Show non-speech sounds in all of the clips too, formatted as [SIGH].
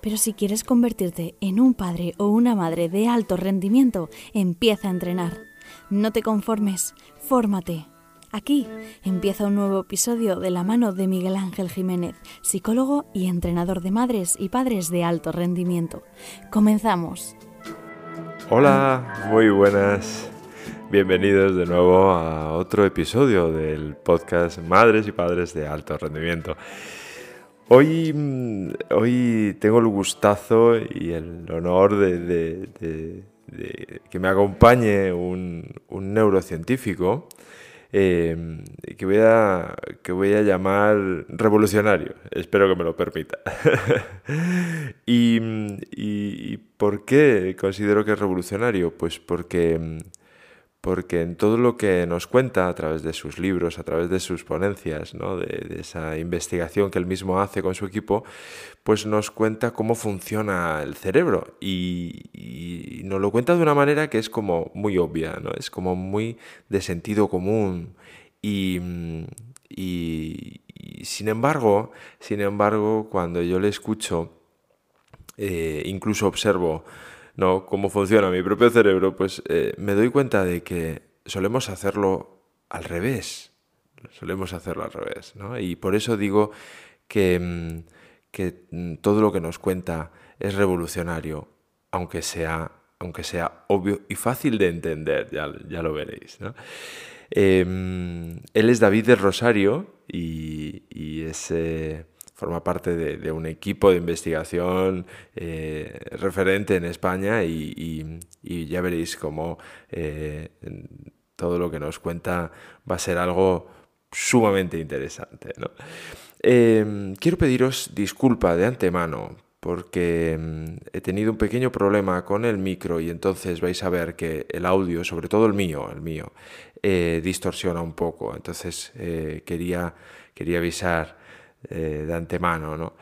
Pero si quieres convertirte en un padre o una madre de alto rendimiento, empieza a entrenar. No te conformes, fórmate. Aquí empieza un nuevo episodio de la mano de Miguel Ángel Jiménez, psicólogo y entrenador de madres y padres de alto rendimiento. Comenzamos. Hola, muy buenas. Bienvenidos de nuevo a otro episodio del podcast Madres y Padres de Alto Rendimiento. Hoy, mm, hoy tengo el gustazo y el honor de, que me acompañe un, neurocientífico em, que, voy a, que voy a llamar revolucionario. Espero que me lo permita. [LAUGHS] y, y, ¿por qué considero que es revolucionario? Pues porque mm, porque en todo lo que nos cuenta a través de sus libros, a través de sus ponencias, de, esa investigación que él mismo hace con su equipo, pues nos cuenta cómo funciona el cerebro. Y, nos lo cuenta de una manera que es como muy obvia, ¿no? es como muy de sentido común. Y, sin embargo, sin embargo, cuando yo le escucho, eh, incluso observo no cómo funciona mi propio cerebro, pues eh, me doy cuenta de que solemos hacerlo al revés. Solemos hacerlo al revés, ¿no? Y por eso digo que, mm, que mm, todo lo que nos cuenta es revolucionario, aunque sea, aunque sea obvio y fácil de entender, ya, ya lo veréis. ¿no? Em, él es David del Rosario y, y es forma parte de, un equipo de investigación eh, referente en España y, ya veréis cómo eh, todo lo que nos cuenta va a ser algo sumamente interesante. Em, quiero pediros disculpa de antemano porque em, he tenido un pequeño problema con el micro y entonces vais a ver que el audio, sobre todo el mío, el mío, eh, distorsiona un poco. Entonces quería, quería avisar eh, de antemano, ¿no?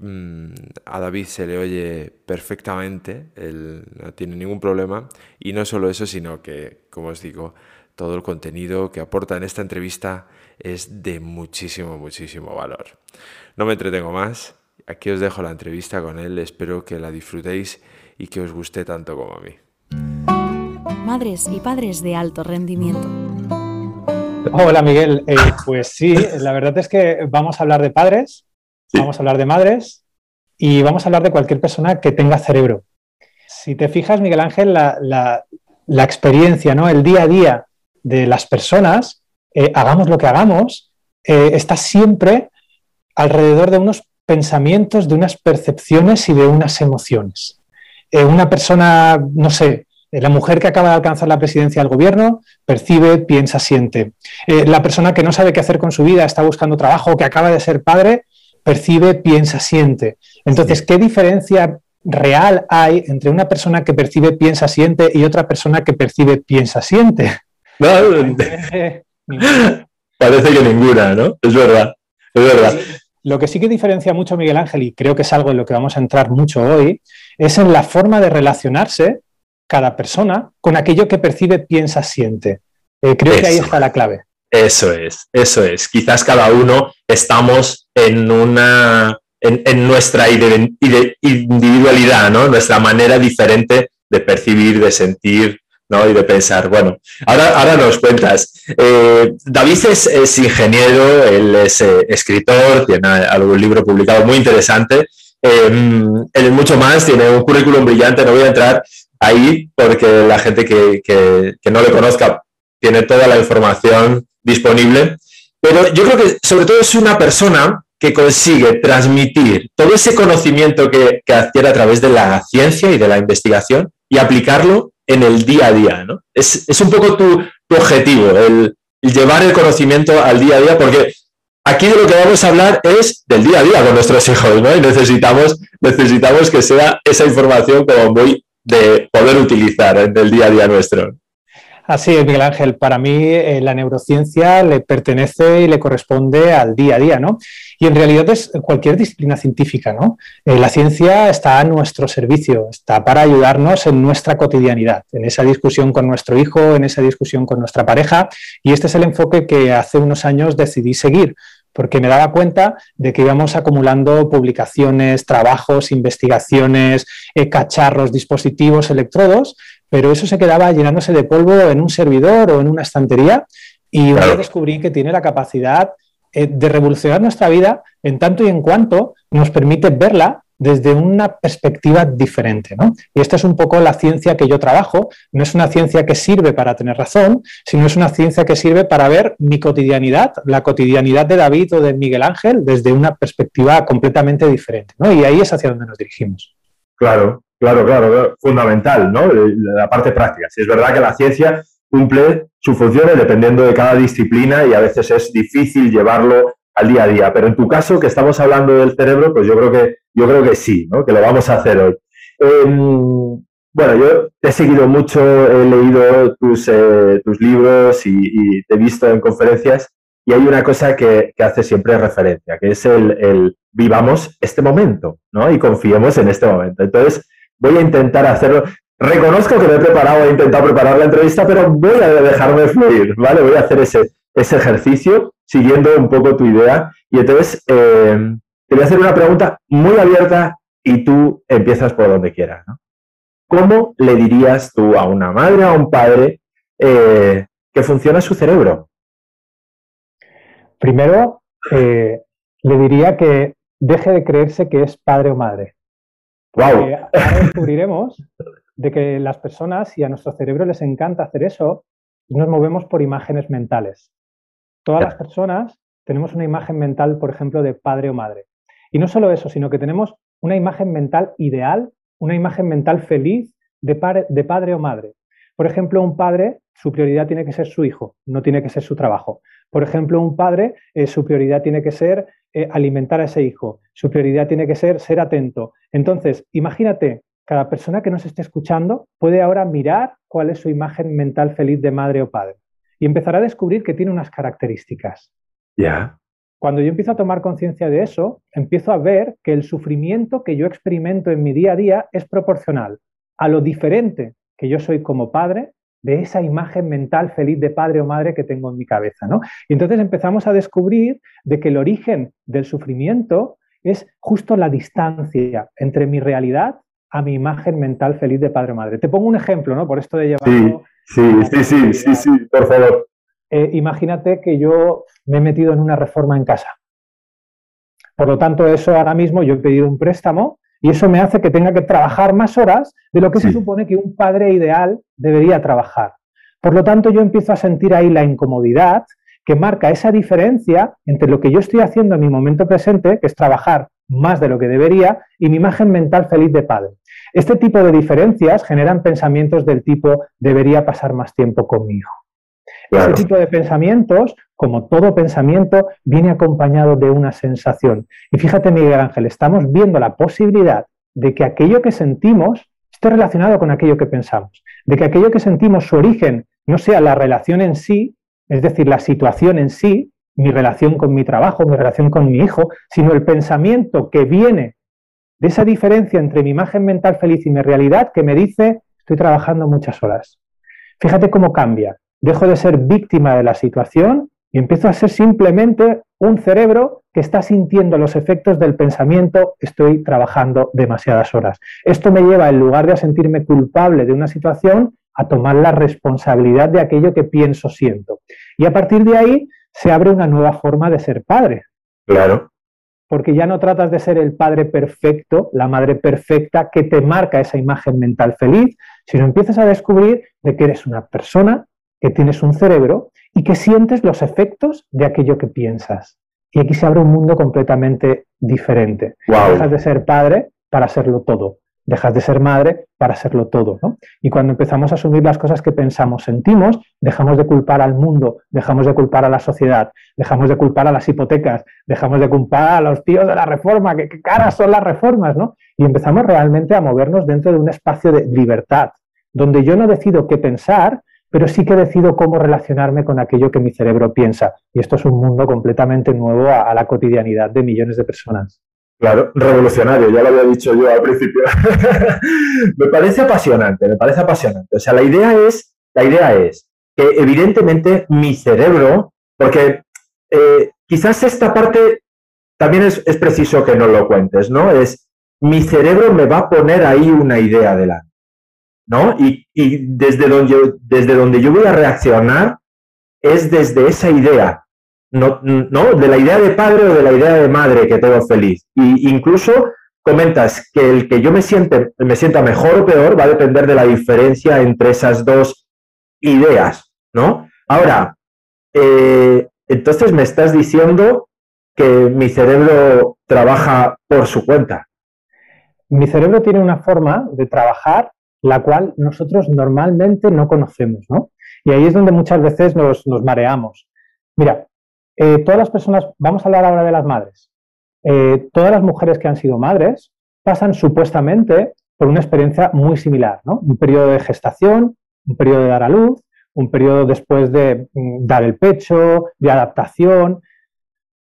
Mm, a David se le oye perfectamente, él no tiene ningún problema y no solo eso, sino que, como os digo, todo el contenido que aporta en esta entrevista es de muchísimo, muchísimo valor. No me entretengo más, aquí os dejo la entrevista con él, espero que la disfrutéis y que os guste tanto como a mí. Madres y padres de alto rendimiento. Hola Miguel, eh, pues sí, la verdad es que vamos a hablar de padres, vamos a hablar de madres y vamos a hablar de cualquier persona que tenga cerebro. Si te fijas, Miguel Ángel, la, experiencia, ¿no? el día a día de las personas, eh, hagamos lo que hagamos, eh, está siempre alrededor de unos pensamientos, de unas percepciones y de unas emociones. una persona, no sé, la mujer que acaba de alcanzar la presidencia del gobierno percibe, piensa, siente. Eh, la persona que no sabe qué hacer con su vida, está buscando trabajo, que acaba de ser padre, percibe, piensa, siente. Entonces, ¿qué diferencia real hay entre una persona que percibe, piensa, siente y otra persona que percibe, piensa, siente? [LAUGHS] [LAUGHS] parece, que ninguna, ¿no? Es verdad, es verdad. Lo que sí que diferencia mucho Miguel Ángel, y creo que es algo en lo que vamos a entrar mucho hoy, es en la forma de relacionarse cada persona con aquello que percibe, piensa, siente. Eh, creo que ahí está la clave. Eso es, eso es. Quizás cada uno estamos en una, en, nuestra individualidad, ¿no? Nuestra manera diferente de percibir, de sentir, ¿no? Y de pensar. Bueno, ahora, ahora nos cuentas. Eh, David es, ingeniero, él es eh, escritor, tiene algún libro publicado muy interesante. él es mucho más, tiene un currículum brillante, no voy a entrar ahí porque la gente que, no le conozca tiene toda la información disponible. Pero yo creo que sobre todo es una persona que consigue transmitir todo ese conocimiento que, adquiere a través de la ciencia y de la investigación y aplicarlo en el día a día. ¿no? Es, un poco tu, objetivo, el, llevar el conocimiento al día a día, porque aquí de lo que vamos a hablar es del día a día con nuestros hijos, ¿no? Y necesitamos, necesitamos que sea esa información como muy de poder utilizar en el día a día nuestro. Así es, Miguel Ángel. Para mí eh, la neurociencia le pertenece y le corresponde al día a día, ¿no? Y en realidad es cualquier disciplina científica, ¿no? Eh, la ciencia está a nuestro servicio, está para ayudarnos en nuestra cotidianidad, en esa discusión con nuestro hijo, en esa discusión con nuestra pareja. Y este es el enfoque que hace unos años decidí seguir, porque me daba cuenta de que íbamos acumulando publicaciones, trabajos, investigaciones, eh, cacharros, dispositivos, electrodos, pero eso se quedaba llenándose de polvo en un servidor o en una estantería y yo descubrí que tiene la capacidad eh, de revolucionar nuestra vida en tanto y en cuanto nos permite verla desde una perspectiva diferente. Y esta es un poco la ciencia que yo trabajo. No es una ciencia que sirve para tener razón, sino es una ciencia que sirve para ver mi cotidianidad, la cotidianidad de David o de Miguel Ángel, desde una perspectiva completamente diferente. Y ahí es hacia donde nos dirigimos. Claro, Claro, claro, fundamental, ¿no? La parte práctica. Si es verdad que la ciencia cumple sus funciones dependiendo de cada disciplina y a veces es difícil llevarlo al día a día. Pero en tu caso, que estamos hablando del cerebro, pues yo creo que, yo creo que sí, ¿no? Que lo vamos a hacer hoy. Em, bueno, yo te he seguido mucho, he leído tus, eh, tus libros y, te he visto en conferencias y hay una cosa que, que hace siempre referencia, que es el, el, vivamos este momento, ¿no? Y confiemos en este momento. Entonces, voy a intentar hacerlo. Reconozco que lo he preparado, he intentado preparar la entrevista, pero voy a dejarme fluir, ¿vale? Voy a hacer ese, ese ejercicio siguiendo un poco tu idea. Y entonces, eh, te voy a hacer una pregunta muy abierta y tú empiezas por donde quieras, ¿no? ¿Cómo le dirías tú a una madre o a un padre eh, que funciona su cerebro? Primero, eh, le diría que deje de creerse que es padre o madre. Ahora descubriremos de que las personas y a nuestro cerebro les encanta hacer eso, nos movemos por imágenes mentales. Todas las personas tenemos una imagen mental, por ejemplo, de padre o madre. Y no solo eso, sino que tenemos una imagen mental ideal, una imagen mental feliz de, de padre o madre. Por ejemplo, un padre, su prioridad tiene que ser su hijo, no tiene que ser su trabajo. Por ejemplo, un padre, eh, su prioridad tiene que ser eh, alimentar a ese hijo, su prioridad tiene que ser ser atento. Entonces, imagínate, cada persona que nos esté escuchando puede ahora mirar cuál es su imagen mental feliz de madre o padre y empezará a descubrir que tiene unas características. Ya. Cuando yo empiezo a tomar conciencia de eso, empiezo a ver que el sufrimiento que yo experimento en mi día a día es proporcional a lo diferente que yo soy como padre de esa imagen mental feliz de padre o madre que tengo en mi cabeza. ¿no? Y entonces empezamos a descubrir de que el origen del sufrimiento es justo la distancia entre mi realidad a mi imagen mental feliz de padre o madre. Te pongo un ejemplo, ¿no? Por esto de llevarlo... Sí, sí, sí, sí, sí, por favor. Eh, imagínate que yo me he metido en una reforma en casa. Por lo tanto, eso ahora mismo yo he pedido un préstamo y eso me hace que tenga que trabajar más horas de lo que se supone que un padre ideal debería trabajar. Por lo tanto, yo empiezo a sentir ahí la incomodidad que marca esa diferencia entre lo que yo estoy haciendo en mi momento presente, que es trabajar más de lo que debería, y mi imagen mental feliz de padre. Este tipo de diferencias generan pensamientos del tipo debería pasar más tiempo con mi hijo. Ese tipo de pensamientos, como todo pensamiento, viene acompañado de una sensación. Y fíjate, Miguel Ángel, estamos viendo la posibilidad de que aquello que sentimos esté relacionado con aquello que pensamos, de que aquello que sentimos, su origen, no sea la relación en sí, es decir, la situación en sí, mi relación con mi trabajo, mi relación con mi hijo, sino el pensamiento que viene de esa diferencia entre mi imagen mental feliz y mi realidad que me dice, estoy trabajando muchas horas. Fíjate cómo cambia dejo de ser víctima de la situación y empiezo a ser simplemente un cerebro que está sintiendo los efectos del pensamiento, estoy trabajando demasiadas horas. Esto me lleva, en lugar de a sentirme culpable de una situación, a tomar la responsabilidad de aquello que pienso, siento. Y a partir de ahí se abre una nueva forma de ser padre. Claro. Porque ya no tratas de ser el padre perfecto, la madre perfecta que te marca esa imagen mental feliz, sino empiezas a descubrir de que eres una persona que tienes un cerebro y que sientes los efectos de aquello que piensas. Y aquí se abre un mundo completamente diferente. Dejas de ser padre para serlo todo. Dejas de ser madre para serlo todo. ¿no? Y cuando empezamos a asumir las cosas que pensamos, sentimos, dejamos de culpar al mundo, dejamos de culpar a la sociedad, dejamos de culpar a las hipotecas, dejamos de culpar a los tíos de la reforma, que, qué caras son las reformas, ¿no? Y empezamos realmente a movernos dentro de un espacio de libertad, donde yo no decido qué pensar, pero sí que decido cómo relacionarme con aquello que mi cerebro piensa. Y esto es un mundo completamente nuevo a, la cotidianidad de millones de personas. Claro, revolucionario, ya lo había dicho yo al principio. [LAUGHS] me parece apasionante, me parece apasionante. O sea, la idea es, la idea es que evidentemente mi cerebro, porque eh, quizás esta parte también es, es, preciso que no lo cuentes, ¿no? Es mi cerebro me va a poner ahí una idea delante. ¿no? Y, desde, donde desde donde yo voy a reaccionar es desde esa idea, no, no, de la idea de padre o de la idea de madre que tengo feliz. Y incluso comentas que el que yo me, siente, me sienta mejor o peor va a depender de la diferencia entre esas dos ideas, ¿no? Ahora, eh, entonces me estás diciendo que mi cerebro trabaja por su cuenta. Mi cerebro tiene una forma de trabajar la cual nosotros normalmente no conocemos, ¿no? Y ahí es donde muchas veces nos, mareamos. Mira, eh, todas las personas, vamos a hablar ahora de las madres. Eh, todas las mujeres que han sido madres pasan supuestamente por una experiencia muy similar, ¿no? Un periodo de gestación, un periodo de dar a luz, un periodo después de mm, dar el pecho, de adaptación,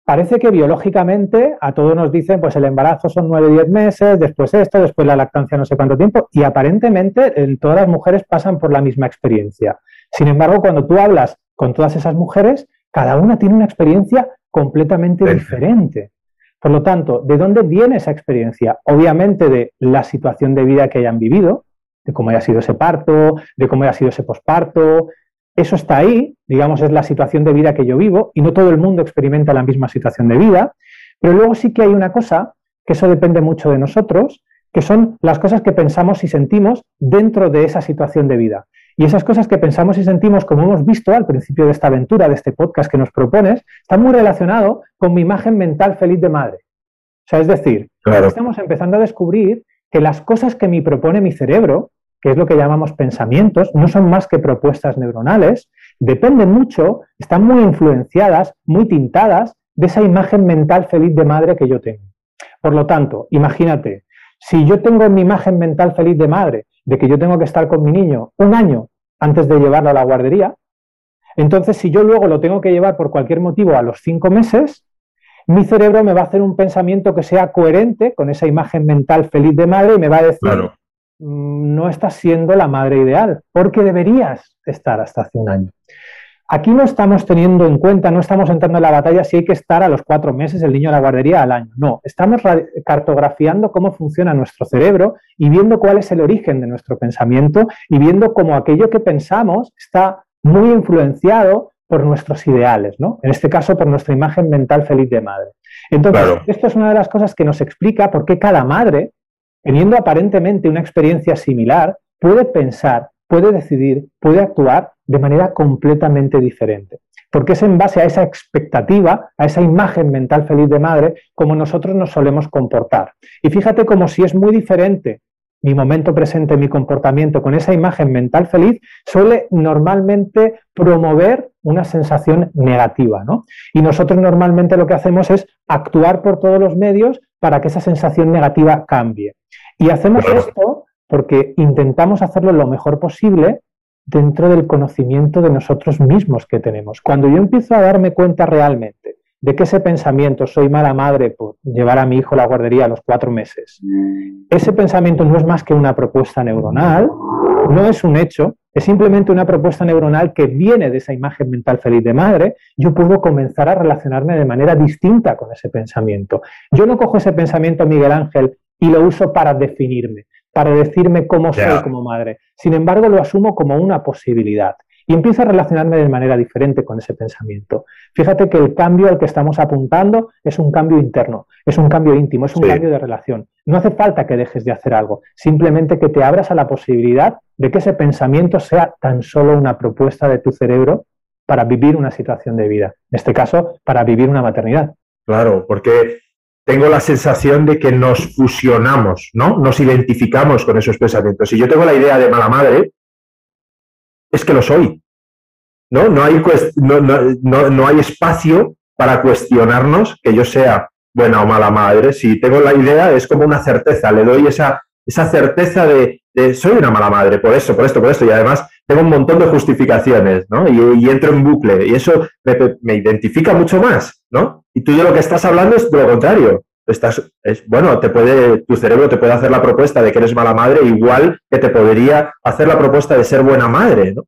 parece que biológicamente a todos nos dicen, pues el embarazo son 9-10 meses, después esto, después la lactancia no sé cuánto tiempo, y aparentemente todas las mujeres pasan por la misma experiencia. Sin embargo, cuando tú hablas con todas esas mujeres, cada una tiene una experiencia completamente diferente. Por lo tanto, ¿de dónde viene esa experiencia? Obviamente de la situación de vida que hayan vivido, de cómo haya sido ese parto, de cómo haya sido ese posparto, eso está ahí, digamos, es la situación de vida que yo vivo y no todo el mundo experimenta la misma situación de vida, pero luego sí que hay una cosa, que eso depende mucho de nosotros, que son las cosas que pensamos y sentimos dentro de esa situación de vida. Y esas cosas que pensamos y sentimos, como hemos visto al principio de esta aventura, de este podcast que nos propones, están muy relacionados con mi imagen mental feliz de madre. O sea, es decir, estamos empezando a descubrir que las cosas que me propone mi cerebro, que es lo que llamamos pensamientos, no son más que propuestas neuronales, dependen mucho, están muy influenciadas, muy tintadas de esa imagen mental feliz de madre que yo tengo. Por lo tanto, imagínate, si yo tengo mi imagen mental feliz de madre, de que yo tengo que estar con mi niño un año antes de llevarlo a la guardería, entonces si yo luego lo tengo que llevar por cualquier motivo a los cinco meses, mi cerebro me va a hacer un pensamiento que sea coherente con esa imagen mental feliz de madre y me va a decir, Mm, no estás siendo la madre ideal, porque deberías estar hasta hace un año. Aquí no estamos teniendo en cuenta, no estamos entrando en la batalla si hay que estar a los cuatro meses el niño a la guardería al año. No, estamos cartografiando cómo funciona nuestro cerebro y viendo cuál es el origen de nuestro pensamiento y viendo cómo aquello que pensamos está muy influenciado por nuestros ideales, ¿no? En este caso, por nuestra imagen mental feliz de madre. Entonces, esto es una de las cosas que nos explica por qué cada madre teniendo aparentemente una experiencia similar, puede pensar, puede decidir, puede actuar de manera completamente diferente. Porque es en base a esa expectativa, a esa imagen mental feliz de madre, como nosotros nos solemos comportar. Y fíjate como si es muy diferente mi momento presente, mi comportamiento con esa imagen mental feliz, suele normalmente promover una sensación negativa. ¿no? Y nosotros normalmente lo que hacemos es actuar por todos los medios para que esa sensación negativa cambie. Y hacemos esto porque intentamos hacerlo lo mejor posible dentro del conocimiento de nosotros mismos que tenemos. Cuando yo empiezo a darme cuenta realmente de que ese pensamiento, soy mala madre por llevar a mi hijo a la guardería a los cuatro meses, ese pensamiento no es más que una propuesta neuronal, no es un hecho, es simplemente una propuesta neuronal que viene de esa imagen mental feliz de madre, yo puedo comenzar a relacionarme de manera distinta con ese pensamiento. Yo no cojo ese pensamiento, Miguel Ángel, y lo uso para definirme, para decirme cómo soy como madre. Sin embargo, lo asumo como una posibilidad y empiezo a relacionarme de manera diferente con ese pensamiento. Fíjate que el cambio al que estamos apuntando es un cambio interno, es un cambio íntimo, es un cambio de relación. No hace falta que dejes de hacer algo, simplemente que te abras a la posibilidad de que ese pensamiento sea tan solo una propuesta de tu cerebro para vivir una situación de vida. En este caso, para vivir una maternidad. Claro, porque tengo la sensación de que nos fusionamos, ¿no? Nos identificamos con esos pensamientos. Si yo tengo la idea de mala madre, es que lo soy. ¿No? No hay, no, no hay espacio para cuestionarnos que yo sea buena o mala madre. Si tengo la idea, es como una certeza, le doy esa, esa certeza de, soy una mala madre, por eso, por esto, por esto, y además tengo un montón de justificaciones, ¿no? Y, entro en bucle, y eso me, identifica mucho más, ¿no? Y tú de lo que estás hablando es lo contrario. Estás, es, bueno, te puede, tu cerebro te puede hacer la propuesta de que eres mala madre, igual que te podría hacer la propuesta de ser buena madre, ¿no?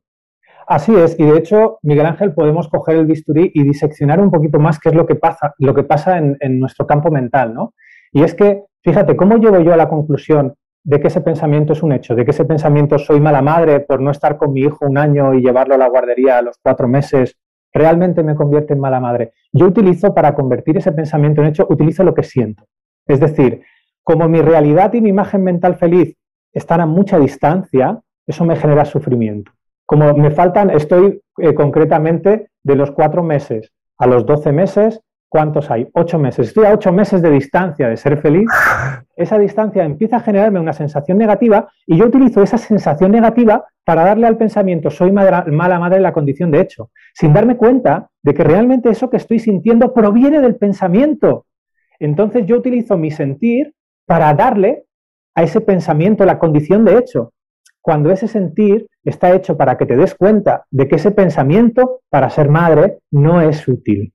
Así es, y de hecho, Miguel Ángel, podemos coger el bisturí y diseccionar un poquito más qué es lo que pasa, lo que pasa en, en nuestro campo mental, ¿no? Y es que, fíjate, ¿cómo llego yo a la conclusión de que ese pensamiento es un hecho, de que ese pensamiento soy mala madre por no estar con mi hijo un año y llevarlo a la guardería a los cuatro meses, realmente me convierte en mala madre? Yo utilizo para convertir ese pensamiento en hecho, utilizo lo que siento. Es decir, como mi realidad y mi imagen mental feliz están a mucha distancia, eso me genera sufrimiento. Como me faltan, estoy eh, concretamente de los cuatro meses a los doce meses, ¿cuántos hay? Ocho meses. Estoy a ocho meses de distancia de ser feliz. [LAUGHS] Esa distancia empieza a generarme una sensación negativa y yo utilizo esa sensación negativa para darle al pensamiento soy mala madre en la condición de hecho, sin darme cuenta de que realmente eso que estoy sintiendo proviene del pensamiento. Entonces yo utilizo mi sentir para darle a ese pensamiento la condición de hecho cuando ese sentir está hecho para que te des cuenta de que ese pensamiento para ser madre no es útil.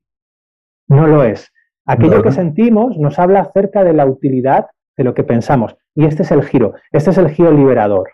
No lo es. Aquello que sentimos nos habla acerca de la utilidad de lo que pensamos. Y este es el giro, este es el giro liberador.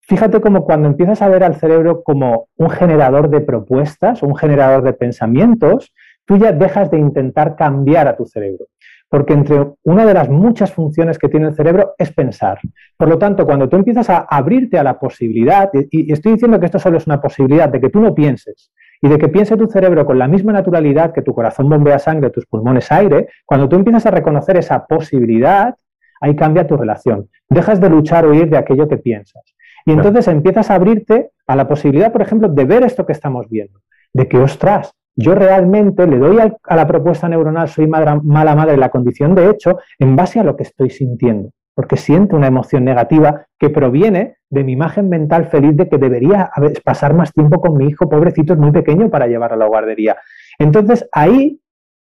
Fíjate como cuando empiezas a ver al cerebro como un generador de propuestas, un generador de pensamientos, tú ya dejas de intentar cambiar a tu cerebro porque entre una de las muchas funciones que tiene el cerebro es pensar. Por lo tanto, cuando tú empiezas a abrirte a la posibilidad, y estoy diciendo que esto solo es una posibilidad de que tú no pienses y de que piense tu cerebro con la misma naturalidad que tu corazón bombea sangre, tus pulmones aire, cuando tú empiezas a reconocer esa posibilidad, ahí cambia tu relación. Dejas de luchar o huir de aquello que piensas. Y entonces empiezas a abrirte a la posibilidad, por ejemplo, de ver esto que estamos viendo, de que, ostras, yo realmente le doy a la propuesta neuronal soy mala madre la condición de hecho en base a lo que estoy sintiendo, porque siento una emoción negativa que proviene de mi imagen mental feliz de que debería pasar más tiempo con mi hijo, pobrecito, es muy pequeño para llevar a la guardería. Entonces ahí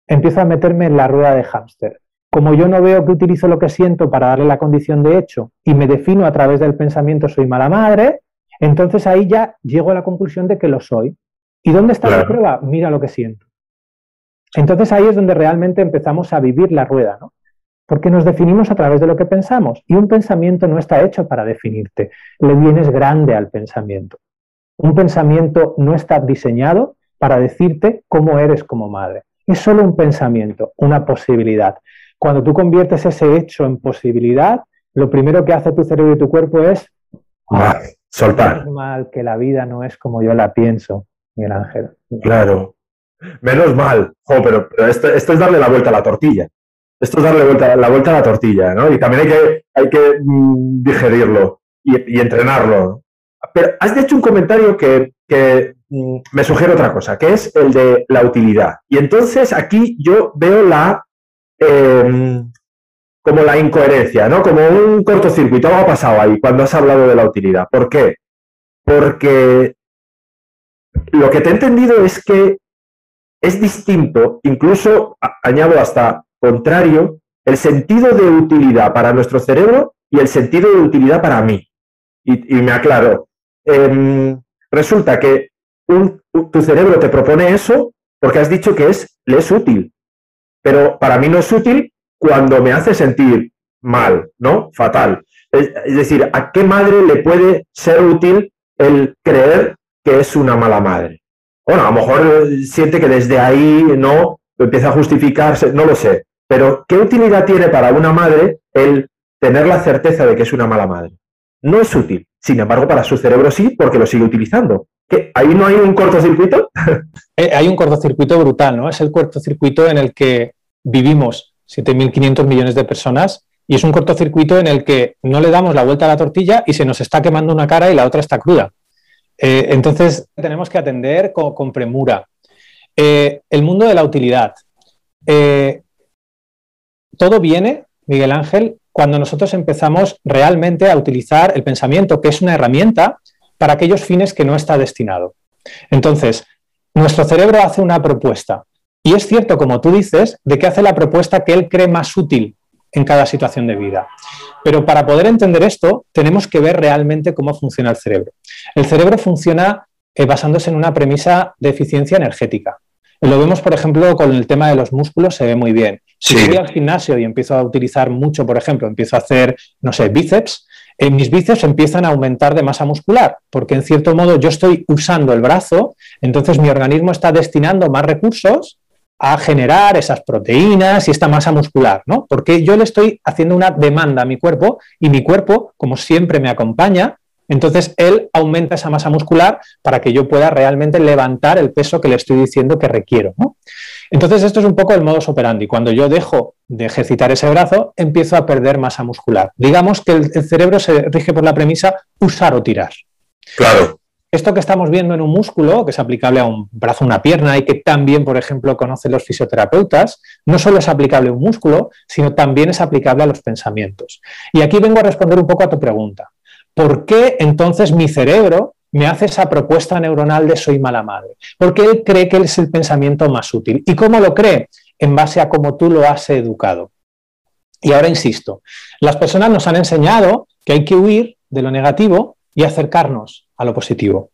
empiezo a meterme en la rueda de hámster. Como yo no veo que utilizo lo que siento para darle la condición de hecho y me defino a través del pensamiento soy mala madre, entonces ahí ya llego a la conclusión de que lo soy. ¿Y dónde está la prueba? Mira lo que siento. Entonces ahí es donde realmente empezamos a vivir la rueda, ¿no? Porque nos definimos a través de lo que pensamos y un pensamiento no está hecho para definirte, le vienes grande al pensamiento. Un pensamiento no está diseñado para decirte cómo eres como madre. Es solo un pensamiento, una posibilidad. Cuando tú conviertes ese hecho en posibilidad, lo primero que hace tu cerebro y tu cuerpo es soltar. mal que la vida no es como yo la pienso. Miguel Ángel. Claro. Menos mal, pero, esto, es darle la vuelta a la tortilla. Esto es darle vuelta, la vuelta a la tortilla, ¿no? Y también hay que, hay que mm, digerirlo y, entrenarlo. Pero has hecho un comentario que, mm, me sugiere otra cosa, que es el de la utilidad. Y entonces aquí yo veo la em, como la incoherencia, ¿no? Como un cortocircuito. Algo ha pasado ahí cuando has hablado de la utilidad. ¿Por qué? Porque lo que te he entendido es que es distinto, incluso añado hasta contrario, el sentido de utilidad para nuestro cerebro y el sentido de utilidad para mí. Y, me aclaro. Em, resulta que tu cerebro te propone eso porque has dicho que es, le es útil. Pero para mí no es útil cuando me hace sentir mal, ¿no? Fatal. es decir, ¿a qué madre le puede ser útil el creer que es una mala madre. Bueno, a lo mejor siente que desde ahí no empieza a justificarse, no lo sé. Pero, ¿qué utilidad tiene para una madre el tener la certeza de que es una mala madre? No es útil. Sin embargo, para su cerebro sí, porque lo sigue utilizando. ¿Ahí no hay un cortocircuito? [LAUGHS] Eh, hay un cortocircuito brutal, ¿no? Es el cortocircuito en el que vivimos 7.500 millones de personas y es un cortocircuito en el que no le damos la vuelta a la tortilla y se nos está quemando una cara y la otra está cruda. Eh, entonces, tenemos que atender con, premura. Eh, el mundo de la utilidad. Todo viene, Miguel Ángel, cuando nosotros empezamos realmente a utilizar el pensamiento, que es una herramienta para aquellos fines que no está destinado. Entonces, nuestro cerebro hace una propuesta. Y es cierto, como tú dices, de que hace la propuesta que él cree más útil en cada situación de vida. Pero para poder entender esto, tenemos que ver realmente cómo funciona el cerebro. El cerebro funciona eh, basándose en una premisa de eficiencia energética. Lo vemos, por ejemplo, con el tema de los músculos, se ve muy bien. Si voy al gimnasio y empiezo a utilizar mucho, por ejemplo, empiezo a hacer, no sé, bíceps, eh, mis bíceps empiezan a aumentar de masa muscular, porque en cierto modo yo estoy usando el brazo, entonces mi organismo está destinando más recursos a generar esas proteínas y esta masa muscular, ¿no? Porque yo le estoy haciendo una demanda a mi cuerpo y mi cuerpo, como siempre me acompaña, entonces él aumenta esa masa muscular para que yo pueda realmente levantar el peso que le estoy diciendo que requiero, ¿no? Entonces esto es un poco el modus operandi. Cuando yo dejo de ejercitar ese brazo, empiezo a perder masa muscular. Digamos que el, el cerebro se rige por la premisa usar o tirar. Claro. Esto que estamos viendo en un músculo, que es aplicable a un brazo, una pierna y que también, por ejemplo, conocen los fisioterapeutas, no solo es aplicable a un músculo, sino también es aplicable a los pensamientos. Y aquí vengo a responder un poco a tu pregunta. ¿Por qué entonces mi cerebro me hace esa propuesta neuronal de soy mala madre? Porque él cree que es el pensamiento más útil. ¿Y cómo lo cree? En base a cómo tú lo has educado. Y ahora insisto, las personas nos han enseñado que hay que huir de lo negativo y acercarnos a lo positivo.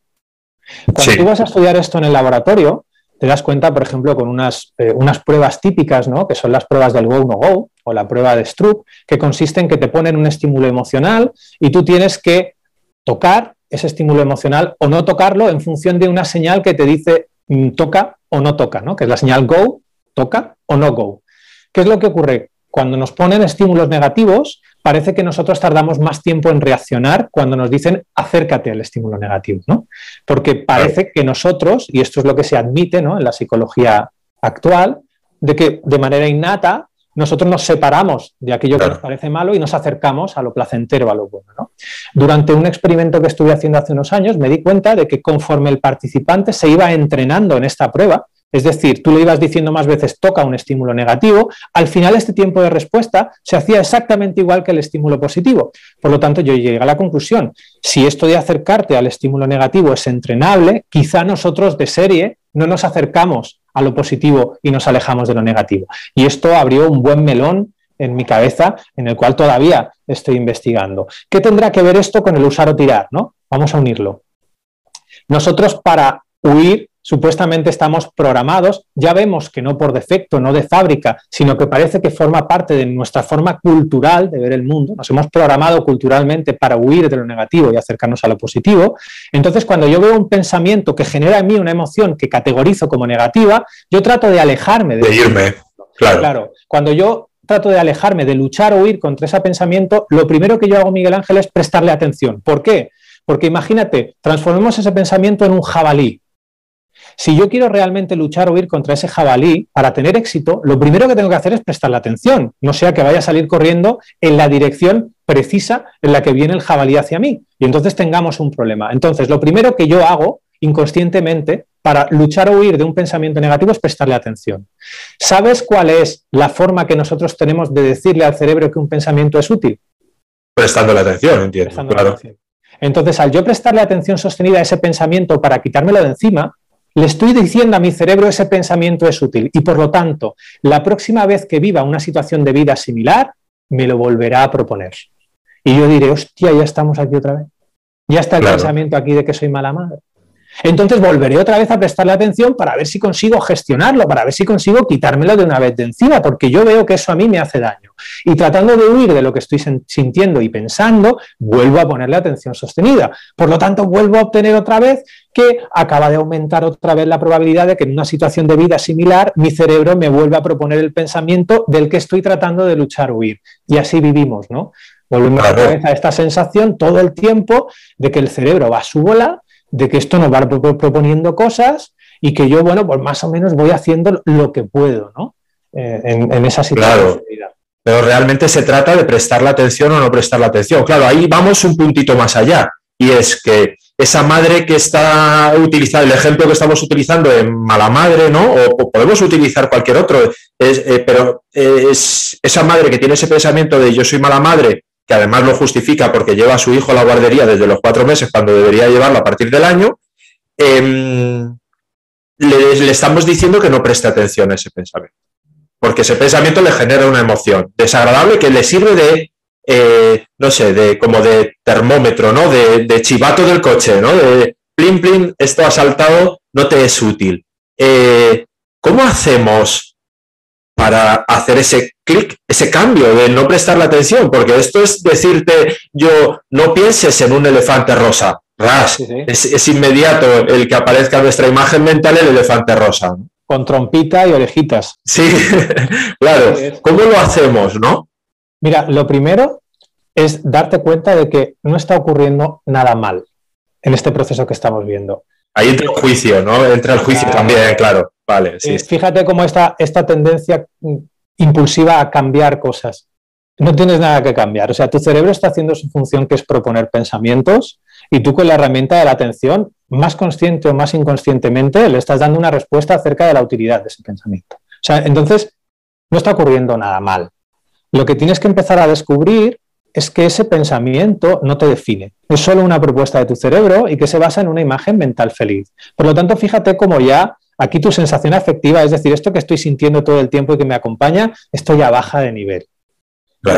Cuando tú vas a estudiar esto en el laboratorio, te das cuenta, por ejemplo, con unas, eh, unas pruebas típicas, ¿no? que son las pruebas del go-no-go o la prueba de Stroop, que consiste en que te ponen un estímulo emocional y tú tienes que tocar ese estímulo emocional o no tocarlo en función de una señal que te dice mm, toca o no toca, ¿no? que es la señal go, toca o no go. ¿Qué es lo que ocurre? Cuando nos ponen estímulos negativos, parece que nosotros tardamos más tiempo en reaccionar cuando nos dicen acércate al estímulo negativo, ¿no? Porque parece que nosotros, y esto es lo que se admite en la psicología actual, de que de manera innata nosotros nos separamos de aquello que nos parece malo y nos acercamos a lo placentero, a lo bueno. Durante un experimento que estuve haciendo hace unos años, me di cuenta de que conforme el participante se iba entrenando en esta prueba, es decir, tú le ibas diciendo más veces toca un estímulo negativo, al final este tiempo de respuesta se hacía exactamente igual que el estímulo positivo. Por lo tanto, yo llegué a la conclusión, si esto de acercarte al estímulo negativo es entrenable, quizá nosotros de serie no nos acercamos a lo positivo y nos alejamos de lo negativo. Y esto abrió un buen melón en mi cabeza, en el cual todavía estoy investigando. ¿Qué tendrá que ver esto con el usar o tirar? ¿no? Vamos a unirlo. Nosotros para huir supuestamente estamos programados, ya vemos que no por defecto, no de fábrica, sino que parece que forma parte de nuestra forma cultural de ver el mundo, nos hemos programado culturalmente para huir de lo negativo y acercarnos a lo positivo. Entonces, cuando yo veo un pensamiento que genera en mí una emoción que categorizo como negativa, yo trato de alejarme de, irme. Claro. claro, cuando yo trato de alejarme, de luchar o huir contra ese pensamiento, lo primero que yo hago, Miguel Ángel, es prestarle atención. ¿Por qué? Porque imagínate, transformemos ese pensamiento en un jabalí. Si yo quiero realmente luchar o ir contra ese jabalí, para tener éxito, lo primero que tengo que hacer es prestarle atención, no sea que vaya a salir corriendo en la dirección precisa en la que viene el jabalí hacia mí y entonces tengamos un problema. Entonces, lo primero que yo hago inconscientemente para luchar o huir de un pensamiento negativo es prestarle atención. ¿Sabes cuál es la forma que nosotros tenemos de decirle al cerebro que un pensamiento es útil? Prestándole atención, entiendo. claro. Entonces, al yo prestarle atención sostenida a ese pensamiento para quitármelo de encima, le estoy diciendo a mi cerebro ese pensamiento es útil y por lo tanto, la próxima vez que viva una situación de vida similar, me lo volverá a proponer. Y yo diré, hostia, ya estamos aquí otra vez. Ya está el pensamiento aquí de que soy mala madre. Entonces volveré otra vez a prestarle atención para ver si consigo gestionarlo, para ver si consigo quitármelo de una vez de encima, porque yo veo que eso a mí me hace daño. Y tratando de huir de lo que estoy sintiendo y pensando, vuelvo a ponerle atención sostenida. Por lo tanto, vuelvo a obtener otra vez que acaba de aumentar otra vez la probabilidad de que en una situación de vida similar mi cerebro me vuelva a proponer el pensamiento del que estoy tratando de luchar o huir. Y así vivimos, ¿no? Volvemos otra vez a esta sensación todo el tiempo de que el cerebro va a su bola de que esto nos va proponiendo cosas y que yo, bueno, pues más o menos voy haciendo lo que puedo, ¿no? Eh, en, esa situación. Claro. Pero realmente se trata de prestar la atención o no prestar la atención. Claro, ahí vamos un puntito más allá. Y es que esa madre que está utilizando, el ejemplo que estamos utilizando en mala madre, ¿no? O, podemos utilizar cualquier otro, eh, pero es esa madre que tiene ese pensamiento de yo soy mala madre, que además lo justifica porque lleva a su hijo a la guardería desde los cuatro meses cuando debería llevarlo a partir del año, em, le, estamos diciendo que no preste atención a ese pensamiento. Porque ese pensamiento le genera una emoción desagradable que le sirve de eh, no sé, de como de termómetro, ¿no? De, chivato del coche, ¿no? De plin, plin, esto ha saltado, no te es útil. Eh, ¿Cómo hacemos para hacer ese clic, ese cambio de no prestar la atención? Porque esto es decirte, yo, no pienses en un elefante rosa, ras, Es, inmediato el que aparezca en nuestra imagen mental el elefante rosa. Con trompita y orejitas. Sí, [LAUGHS] claro. ¿Cómo lo hacemos, no? Mira, lo primero es darte cuenta de que no está ocurriendo nada mal en este proceso que estamos viendo. Ahí entra el juicio, ¿no? Entra el juicio también, claro. Vale, sí. Fíjate cómo esta, esta tendencia impulsiva a cambiar cosas. No tienes nada que cambiar. O sea, tu cerebro está haciendo su función que es proponer pensamientos y tú con la herramienta de la atención, más consciente o más inconscientemente, le estás dando una respuesta acerca de la utilidad de ese pensamiento. O sea, entonces, no está ocurriendo nada mal. Lo que tienes que empezar a descubrir es que ese pensamiento no te define. Es solo una propuesta de tu cerebro y que se basa en una imagen mental feliz. Por lo tanto, fíjate cómo ya aquí tu sensación afectiva, es decir, esto que estoy sintiendo todo el tiempo y que me acompaña, esto ya baja de nivel.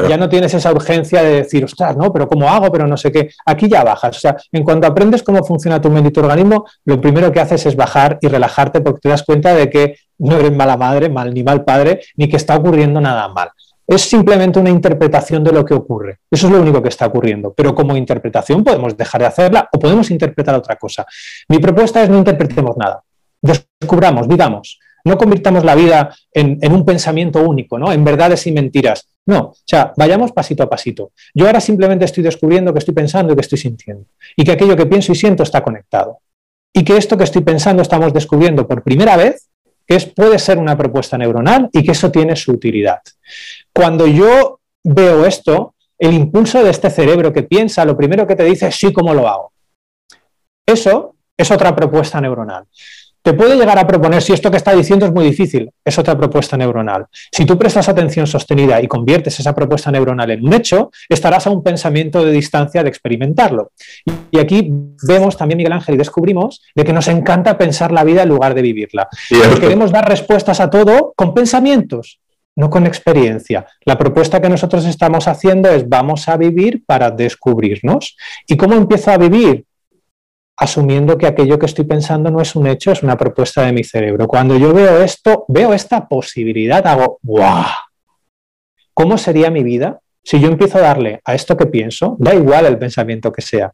Ya no tienes esa urgencia de decir, ostras, no, pero ¿cómo hago? Pero no sé qué. Aquí ya bajas. O sea, en cuanto aprendes cómo funciona tu mente y tu organismo, lo primero que haces es bajar y relajarte porque te das cuenta de que no eres mala madre, mal ni mal padre, ni que está ocurriendo nada mal es simplemente una interpretación de lo que ocurre. Eso es lo único que está ocurriendo. Pero como interpretación podemos dejar de hacerla o podemos interpretar otra cosa. Mi propuesta es no interpretemos nada. Descubramos, digamos, no convirtamos la vida en, un pensamiento único, ¿no? En verdades y mentiras. No, o sea, vayamos pasito a pasito. Yo ahora simplemente estoy descubriendo que estoy pensando y que estoy sintiendo. Y que aquello que pienso y siento está conectado. Y que esto que estoy pensando estamos descubriendo por primera vez que puede ser una propuesta neuronal y que eso tiene su utilidad. Cuando yo veo esto, el impulso de este cerebro que piensa, lo primero que te dice es sí, ¿cómo lo hago? Eso es otra propuesta neuronal. Te puede llegar a proponer, si esto que está diciendo es muy difícil, es otra propuesta neuronal. Si tú prestas atención sostenida y conviertes esa propuesta neuronal en un hecho, estarás a un pensamiento de distancia de experimentarlo. Y aquí vemos también, Miguel Ángel, y descubrimos de que nos encanta pensar la vida en lugar de vivirla. queremos dar respuestas a todo con pensamientos, no con experiencia. La propuesta que nosotros estamos haciendo es vamos a vivir para descubrirnos. ¿Y cómo empiezo a vivir? asumiendo que aquello que estoy pensando no es un hecho, es una propuesta de mi cerebro. Cuando yo veo esto, veo esta posibilidad, hago, ¡guau! ¿Cómo sería mi vida si yo empiezo a darle a esto que pienso, da igual el pensamiento que sea?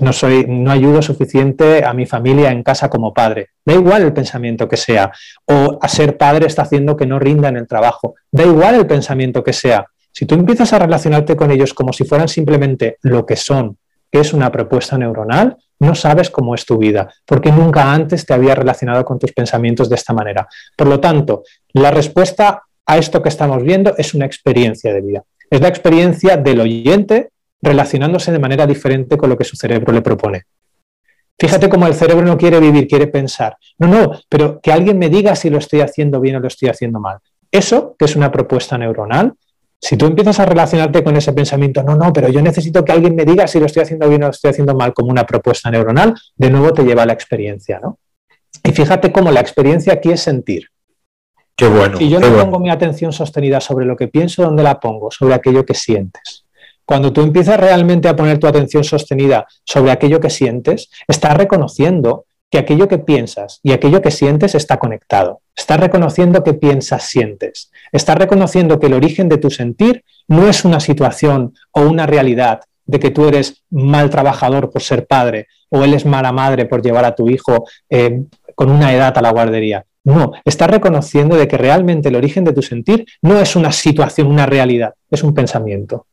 No, soy, no ayudo suficiente a mi familia en casa como padre. Da igual el pensamiento que sea. O a ser padre está haciendo que no rinda en el trabajo. Da igual el pensamiento que sea. Si tú empiezas a relacionarte con ellos como si fueran simplemente lo que son, que es una propuesta neuronal, no sabes cómo es tu vida, porque nunca antes te había relacionado con tus pensamientos de esta manera. Por lo tanto, la respuesta a esto que estamos viendo es una experiencia de vida. Es la experiencia del oyente relacionándose de manera diferente con lo que su cerebro le propone. Fíjate cómo el cerebro no quiere vivir, quiere pensar. No, no, pero que alguien me diga si lo estoy haciendo bien o lo estoy haciendo mal. Eso, que es una propuesta neuronal, si tú empiezas a relacionarte con ese pensamiento, no, no, pero yo necesito que alguien me diga si lo estoy haciendo bien o lo estoy haciendo mal como una propuesta neuronal, de nuevo te lleva a la experiencia, ¿no? Y fíjate cómo la experiencia aquí es sentir. Qué bueno. Si yo no pongo mi atención sostenida sobre lo que pienso, ¿dónde la pongo? Sobre aquello que sientes. Cuando tú empiezas realmente a poner tu atención sostenida sobre aquello que sientes, estás reconociendo que aquello que piensas y aquello que sientes está conectado. Estás reconociendo que piensas, sientes. Estás reconociendo que el origen de tu sentir no es una situación o una realidad de que tú eres mal trabajador por ser padre o él es mala madre por llevar a tu hijo eh, con una edad a la guardería. No, estás reconociendo de que realmente el origen de tu sentir no es una situación, una realidad, es un pensamiento.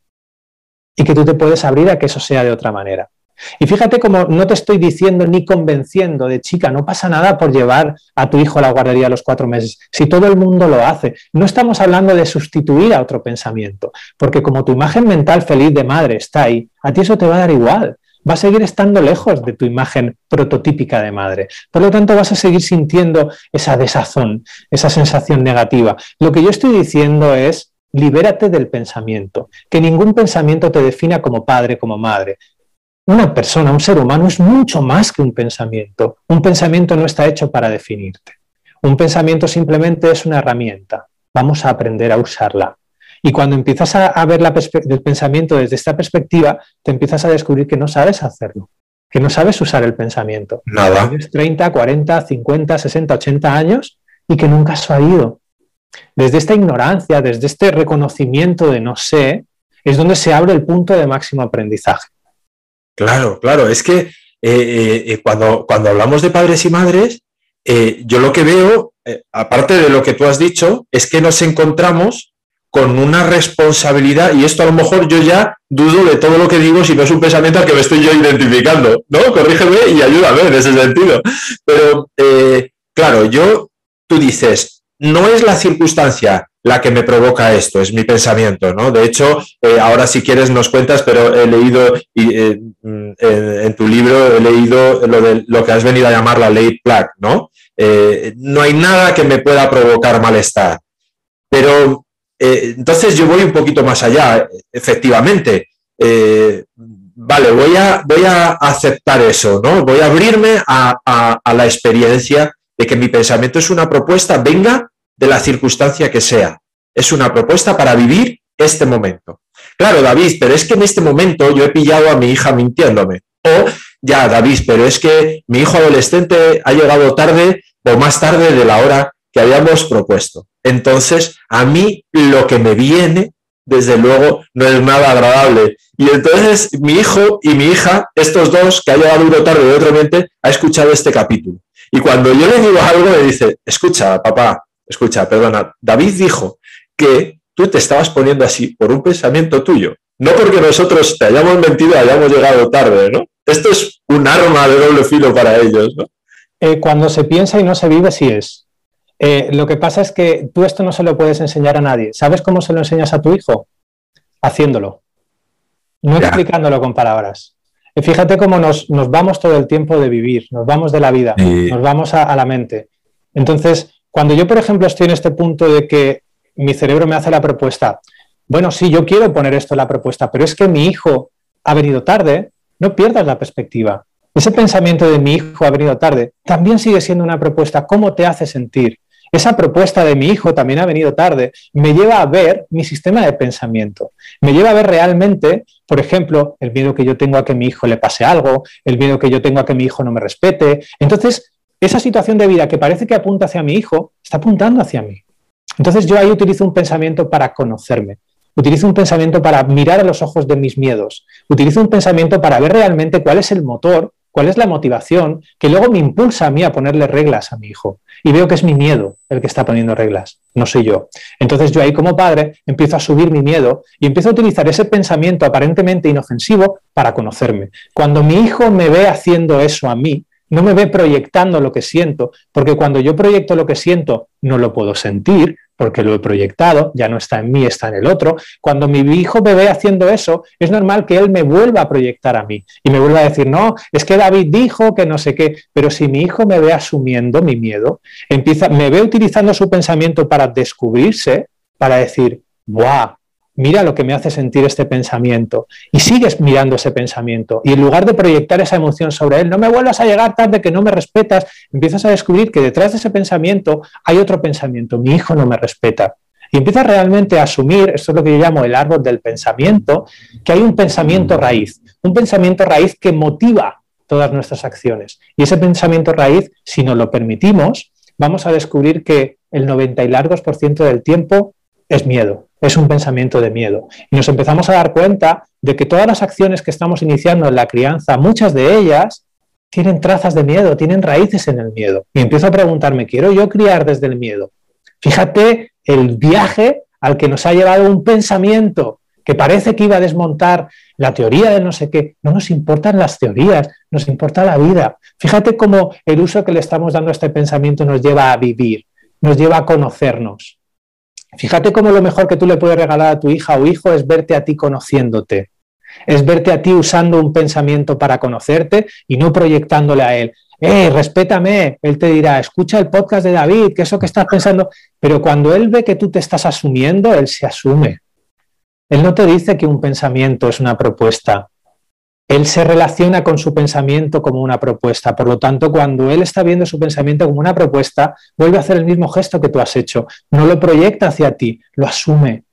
Y que tú te puedes abrir a que eso sea de otra manera. Y fíjate cómo no te estoy diciendo ni convenciendo de chica, no pasa nada por llevar a tu hijo a la guardería a los cuatro meses, si todo el mundo lo hace. No estamos hablando de sustituir a otro pensamiento, porque como tu imagen mental feliz de madre está ahí, a ti eso te va a dar igual. va a seguir estando lejos de tu imagen prototípica de madre. Por lo tanto, vas a seguir sintiendo esa desazón, esa sensación negativa. Lo que yo estoy diciendo es, libérate del pensamiento, que ningún pensamiento te defina como padre, como madre. Una persona, un ser humano es mucho más que un pensamiento. Un pensamiento no está hecho para definirte. Un pensamiento simplemente es una herramienta. Vamos a aprender a usarla. Y cuando empiezas a, ver el pensamiento desde esta perspectiva, te empiezas a descubrir que no sabes hacerlo, que no sabes usar el pensamiento. Nada. Tienes 30, 40, 50, 60, 80 años y que nunca has sabido. Desde esta ignorancia, desde este reconocimiento de no sé, es donde se abre el punto de máximo aprendizaje. Claro, claro. Es que eh, eh, eh, cuando, cuando hablamos de padres y madres, yo lo que veo, aparte de lo que tú has dicho, es que nos encontramos con una responsabilidad, y esto a lo mejor yo ya dudo de todo lo que digo si no es un pensamiento al que me estoy yo identificando, ¿no? Corrígeme y ayúdame en ese sentido. Pero, claro, yo, tú dices, no es la circunstancia la que me provoca esto, es mi pensamiento, ¿no? De hecho, eh, ahora si quieres nos cuentas, pero he leído eh, en, tu libro, he leído lo, de, lo que has venido a llamar la ley plaque, ¿no? no hay nada que me pueda provocar malestar. Pero eh, entonces yo voy un poquito más allá, efectivamente. Eh, vale, voy a, voy a aceptar eso, ¿no? Voy a abrirme a, la experiencia de que mi pensamiento es una propuesta, venga de la circunstancia que sea. Es una propuesta para vivir este momento. Claro, David, pero es que en este momento yo he pillado a mi hija mintiéndome. O ya, David, pero es que mi hijo adolescente ha llegado tarde o más tarde de la hora que habíamos propuesto. Entonces, a mí lo que me viene, desde luego, no es nada agradable. Y entonces mi hijo y mi hija, estos dos, que ha llegado uno tarde y otro mente, ha escuchado este capítulo. Y cuando yo le digo algo, me dice, escucha, papá, escucha, perdona, David dijo que tú te estabas poniendo así por un pensamiento tuyo, no porque nosotros te hayamos mentido y hayamos llegado tarde, ¿no? Esto es un arma de doble filo para ellos, ¿no? Eh, cuando se piensa y no se vive, sí es. Eh, lo que pasa es que tú esto no se lo puedes enseñar a nadie. ¿Sabes cómo se lo enseñas a tu hijo? Haciéndolo, no explicándolo con palabras. Fíjate cómo nos, vamos todo el tiempo de vivir, nos vamos de la vida, nos vamos a, la mente. Entonces, cuando yo, por ejemplo, estoy en este punto de que mi cerebro me hace la propuesta, bueno, sí, yo quiero poner esto en la propuesta, pero es que mi hijo ha venido tarde, no pierdas la perspectiva. Ese pensamiento de mi hijo ha venido tarde también sigue siendo una propuesta. ¿Cómo te hace sentir? Esa propuesta de mi hijo también ha venido tarde, me lleva a ver mi sistema de pensamiento, me lleva a ver realmente, por ejemplo, el miedo que yo tengo a que mi hijo le pase algo, el miedo que yo tengo a que mi hijo no me respete. Entonces, esa situación de vida que parece que apunta hacia mi hijo, está apuntando hacia mí. Entonces yo ahí utilizo un pensamiento para conocerme, utilizo un pensamiento para mirar a los ojos de mis miedos, utilizo un pensamiento para ver realmente cuál es el motor, cuál es la motivación que luego me impulsa a mí a ponerle reglas a mi hijo y veo que es mi miedo el que está poniendo reglas, no soy yo. Entonces yo ahí como padre empiezo a subir mi miedo y empiezo a utilizar ese pensamiento aparentemente inofensivo para conocerme. Cuando mi hijo me ve haciendo eso a mí, no me ve proyectando lo que siento, porque cuando yo proyecto lo que siento, no lo puedo sentir, porque lo he proyectado, ya no está en mí, está en el otro. Cuando mi hijo me ve haciendo eso, es normal que él me vuelva a proyectar a mí y me vuelva a decir, no, es que David dijo que no sé qué, pero si mi hijo me ve asumiendo mi miedo, empieza, me ve utilizando su pensamiento para descubrirse, para decir, ¡buah! Mira lo que me hace sentir este pensamiento. Y sigues mirando ese pensamiento. Y en lugar de proyectar esa emoción sobre él, no me vuelvas a llegar tarde que no me respetas, empiezas a descubrir que detrás de ese pensamiento hay otro pensamiento, mi hijo no me respeta. Y empiezas realmente a asumir, esto es lo que yo llamo el árbol del pensamiento, que hay un pensamiento raíz, un pensamiento raíz que motiva todas nuestras acciones. Y ese pensamiento raíz, si nos lo permitimos, vamos a descubrir que el 90 y largos por ciento del tiempo es miedo, es un pensamiento de miedo. Y nos empezamos a dar cuenta de que todas las acciones que estamos iniciando en la crianza, muchas de ellas tienen trazas de miedo, tienen raíces en el miedo. Y empiezo a preguntarme, ¿quiero yo criar desde el miedo? Fíjate el viaje al que nos ha llevado un pensamiento que parece que iba a desmontar la teoría de no sé qué. No nos importan las teorías, nos importa la vida. Fíjate cómo el uso que le estamos dando a este pensamiento nos lleva a vivir, nos lleva a conocernos. Fíjate cómo lo mejor que tú le puedes regalar a tu hija o hijo es verte a ti conociéndote. Es verte a ti usando un pensamiento para conocerte y no proyectándole a él. ¡Eh, respétame! Él te dirá, escucha el podcast de David, que eso que estás pensando. Pero cuando él ve que tú te estás asumiendo, él se asume. Él no te dice que un pensamiento es una propuesta. Él se relaciona con su pensamiento como una propuesta. Por lo tanto, cuando él está viendo su pensamiento como una propuesta, vuelve a hacer el mismo gesto que tú has hecho. No lo proyecta hacia ti, lo asume.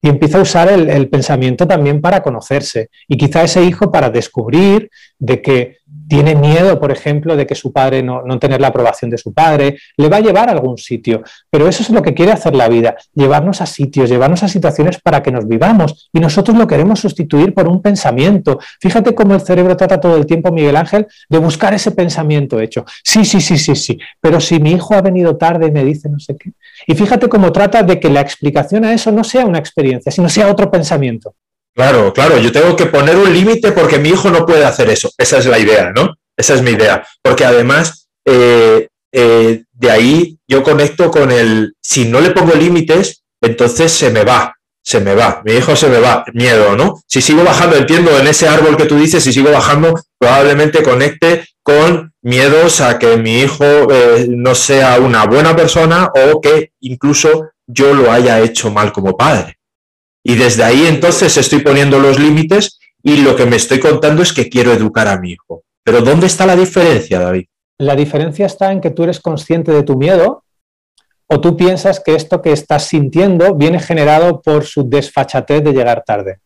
Y empieza a usar el, pensamiento también para conocerse. Y quizá ese hijo para descubrir de que tiene miedo, por ejemplo, de que su padre no, no, tener la aprobación de su padre, le va a llevar a algún sitio. Pero eso es lo que quiere hacer la vida, llevarnos a sitios, llevarnos a situaciones para que nos vivamos. Y nosotros lo queremos sustituir por un pensamiento. Fíjate cómo el cerebro trata todo el tiempo, Miguel Ángel, de buscar ese pensamiento hecho. Sí, sí, sí, sí, sí. Pero si mi hijo ha venido tarde y me dice no sé qué. Y fíjate cómo trata de que la explicación a eso no sea una experiencia, sino sea otro pensamiento. Claro, claro, yo tengo que poner un límite porque mi hijo no puede hacer eso. Esa es la idea, ¿no? Esa es mi idea. Porque además, eh, eh, de ahí yo conecto con el, si no le pongo límites, entonces se me va, se me va, mi hijo se me va, miedo, ¿no? Si sigo bajando, entiendo en ese árbol que tú dices, si sigo bajando, probablemente conecte con miedos a que mi hijo eh, no sea una buena persona o que incluso yo lo haya hecho mal como padre. Y desde ahí entonces estoy poniendo los límites y lo que me estoy contando es que quiero educar a mi hijo. Pero ¿dónde está la diferencia, David? La diferencia está en que tú eres consciente de tu miedo o tú piensas que esto que estás sintiendo viene generado por su desfachatez de llegar tarde.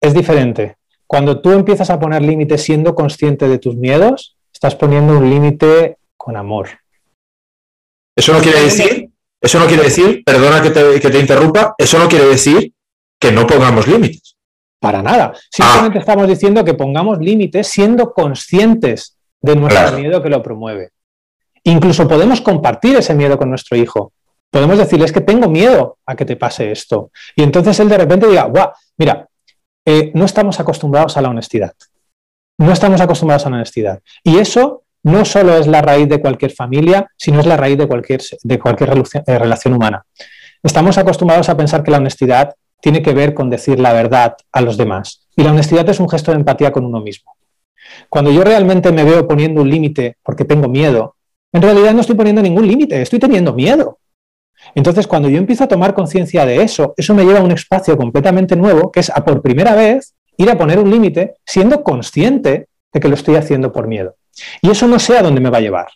Es diferente. Cuando tú empiezas a poner límites siendo consciente de tus miedos, estás poniendo un límite con amor. Eso no quiere decir eso no quiere decir, perdona que te, interrumpa, eso no quiere decir que no pongamos límites. Para nada. Simplemente ah. estamos diciendo que pongamos límites siendo conscientes de nuestro miedo que lo promueve. Incluso podemos compartir ese miedo con nuestro hijo. Podemos decirles que tengo miedo a que te pase esto. Y entonces él de repente diga, guau, mira, eh, no estamos acostumbrados a la honestidad. No estamos acostumbrados a la honestidad. Y eso no solo es la raíz de cualquier familia, sino es la raíz de cualquier, de cualquier eh, relación humana. Estamos acostumbrados a pensar que la honestidad tiene que ver con decir la verdad a los demás. Y la honestidad es un gesto de empatía con uno mismo. Cuando yo realmente me veo poniendo un límite porque tengo miedo, en realidad no estoy poniendo ningún límite, estoy teniendo miedo. Entonces, cuando yo empiezo a tomar conciencia de eso, eso me lleva a un espacio completamente nuevo, que es a por primera vez ir a poner un límite siendo consciente de que lo estoy haciendo por miedo. Y eso no sé a dónde me va a llevar.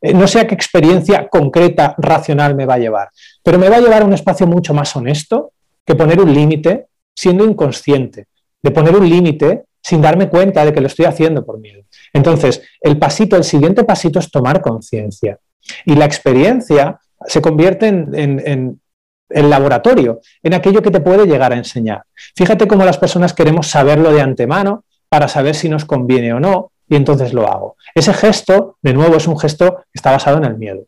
Eh, no sé a qué experiencia concreta, racional me va a llevar, pero me va a llevar a un espacio mucho más honesto que poner un límite siendo inconsciente, de poner un límite sin darme cuenta de que lo estoy haciendo por miedo. Entonces, el pasito, el siguiente pasito es tomar conciencia. Y la experiencia se convierte en, el laboratorio, en aquello que te puede llegar a enseñar. Fíjate cómo las personas queremos saberlo de antemano para saber si nos conviene o no, y entonces lo hago. Ese gesto, de nuevo, es un gesto que está basado en el miedo.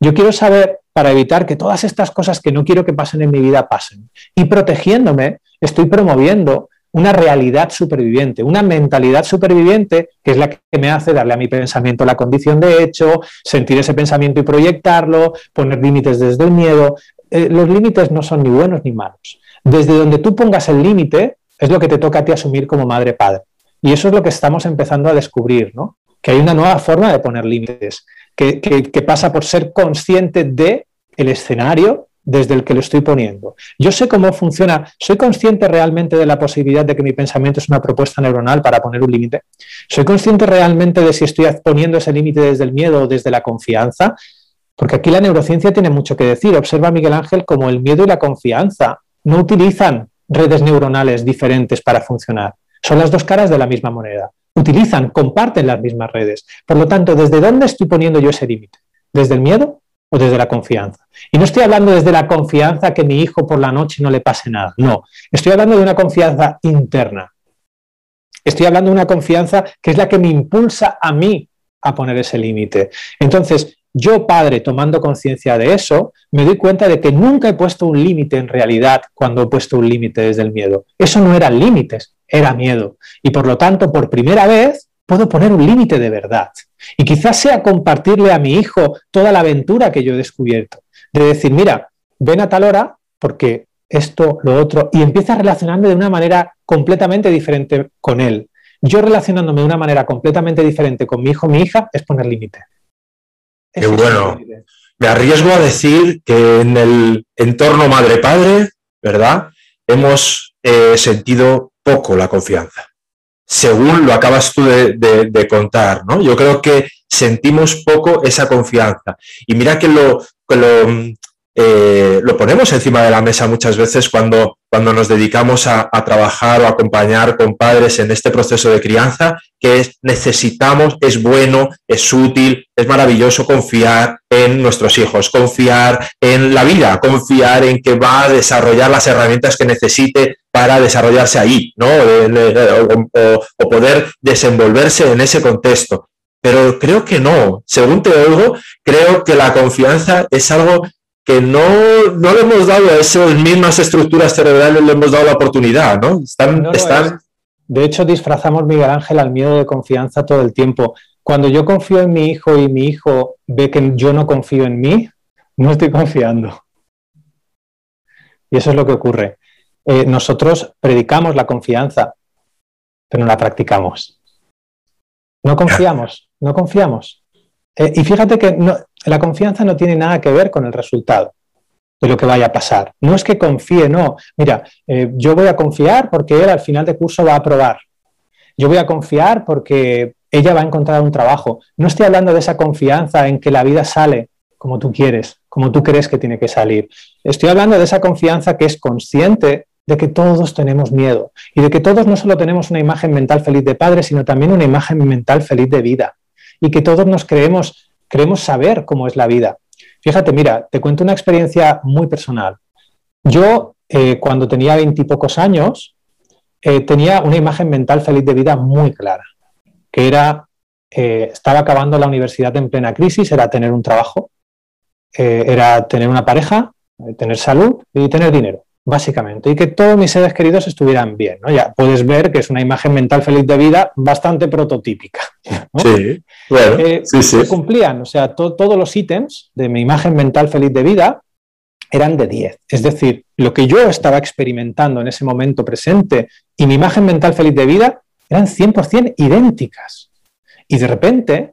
Yo quiero saber para evitar que todas estas cosas que no quiero que pasen en mi vida pasen. Y protegiéndome, estoy promoviendo una realidad superviviente, una mentalidad superviviente que es la que me hace darle a mi pensamiento la condición de hecho, sentir ese pensamiento y proyectarlo, poner límites desde el miedo. Eh, los límites no son ni buenos ni malos. Desde donde tú pongas el límite es lo que te toca a ti asumir como madre-padre. Y eso es lo que estamos empezando a descubrir, ¿no? Que hay una nueva forma de poner límites, que, pasa por ser consciente de el escenario desde el que lo estoy poniendo. Yo sé cómo funciona, soy consciente realmente de la posibilidad de que mi pensamiento es una propuesta neuronal para poner un límite. Soy consciente realmente de si estoy poniendo ese límite desde el miedo o desde la confianza, porque aquí la neurociencia tiene mucho que decir. Observa Miguel Ángel como el miedo y la confianza no utilizan redes neuronales diferentes para funcionar. Son las dos caras de la misma moneda. Utilizan, comparten las mismas redes. Por lo tanto, ¿desde dónde estoy poniendo yo ese límite? ¿Desde el miedo o desde la confianza? Y no estoy hablando desde la confianza que mi hijo por la noche no le pase nada. No, estoy hablando de una confianza interna. Estoy hablando de una confianza que es la que me impulsa a mí a poner ese límite. Entonces, yo, padre, tomando conciencia de eso, me doy cuenta de que nunca he puesto un límite en realidad cuando he puesto un límite desde el miedo. Eso no eran límites, era miedo. Y por lo tanto, por primera vez, puedo poner un límite de verdad. Y quizás sea compartirle a mi hijo toda la aventura que yo he descubierto. De decir, mira, ven a tal hora porque esto, lo otro, y empieza relacionando de una manera completamente diferente con él. Yo relacionándome de una manera completamente diferente con mi hijo mi hija es poner límite. Qué bueno. Me arriesgo a decir que en el entorno madre-padre, ¿verdad? Hemos eh, sentido poco la confianza, según lo acabas tú de, contar, ¿no? Yo creo que sentimos poco esa confianza. Y mira que lo, que lo eh, lo ponemos encima de la mesa muchas veces cuando, cuando nos dedicamos a, trabajar o acompañar con padres en este proceso de crianza, que es, necesitamos, es bueno, es útil, es maravilloso confiar en nuestros hijos, confiar en la vida, confiar en que va a desarrollar las herramientas que necesite para desarrollarse ahí, ¿no? o poder desenvolverse en ese contexto pero creo que no. Según te oigo, creo que la confianza es algo que no, no le hemos dado a esas mismas estructuras cerebrales, le hemos dado la oportunidad, ¿no? Están, están... De hecho, disfrazamos, Miguel Ángel, al miedo de confianza todo el tiempo. Cuando yo confío en mi hijo y mi hijo ve que yo no confío en mí, no estoy confiando. Y eso es lo que ocurre. Eh, nosotros predicamos la confianza, pero no la practicamos. No confiamos, no confiamos. Eh, y fíjate que la confianza no tiene nada que ver con el resultado de lo que vaya a pasar. No es que confíe, no. Mira, eh, yo voy a confiar porque él al final de curso va a aprobar. Yo voy a confiar porque ella va a encontrar un trabajo. No estoy hablando de esa confianza en que la vida sale como tú quieres, como tú crees que tiene que salir. Estoy hablando de esa confianza que es consciente de que todos tenemos miedo y de que todos no solo tenemos una imagen mental feliz de padre, sino también una imagen mental feliz de vida y que todos nos creemos, creemos saber cómo es la vida. Fíjate, mira, te cuento una experiencia muy personal. Yo, eh, cuando tenía veintipocos años, eh, tenía una imagen mental feliz de vida muy clara, que era, eh, estaba acabando la universidad en plena crisis, era tener un trabajo, era tener una pareja, tener salud y tener dinero básicamente, y que todos mis seres queridos estuvieran bien. ¿no? Ya puedes ver que es una imagen mental feliz de vida bastante prototípica. Sí, bueno, eh, sí, Se cumplían, o sea, todos los ítems de mi imagen mental feliz de vida eran de 10. Es decir, lo que yo estaba experimentando en ese momento presente y mi imagen mental feliz de vida eran 100% idénticas. Y de repente,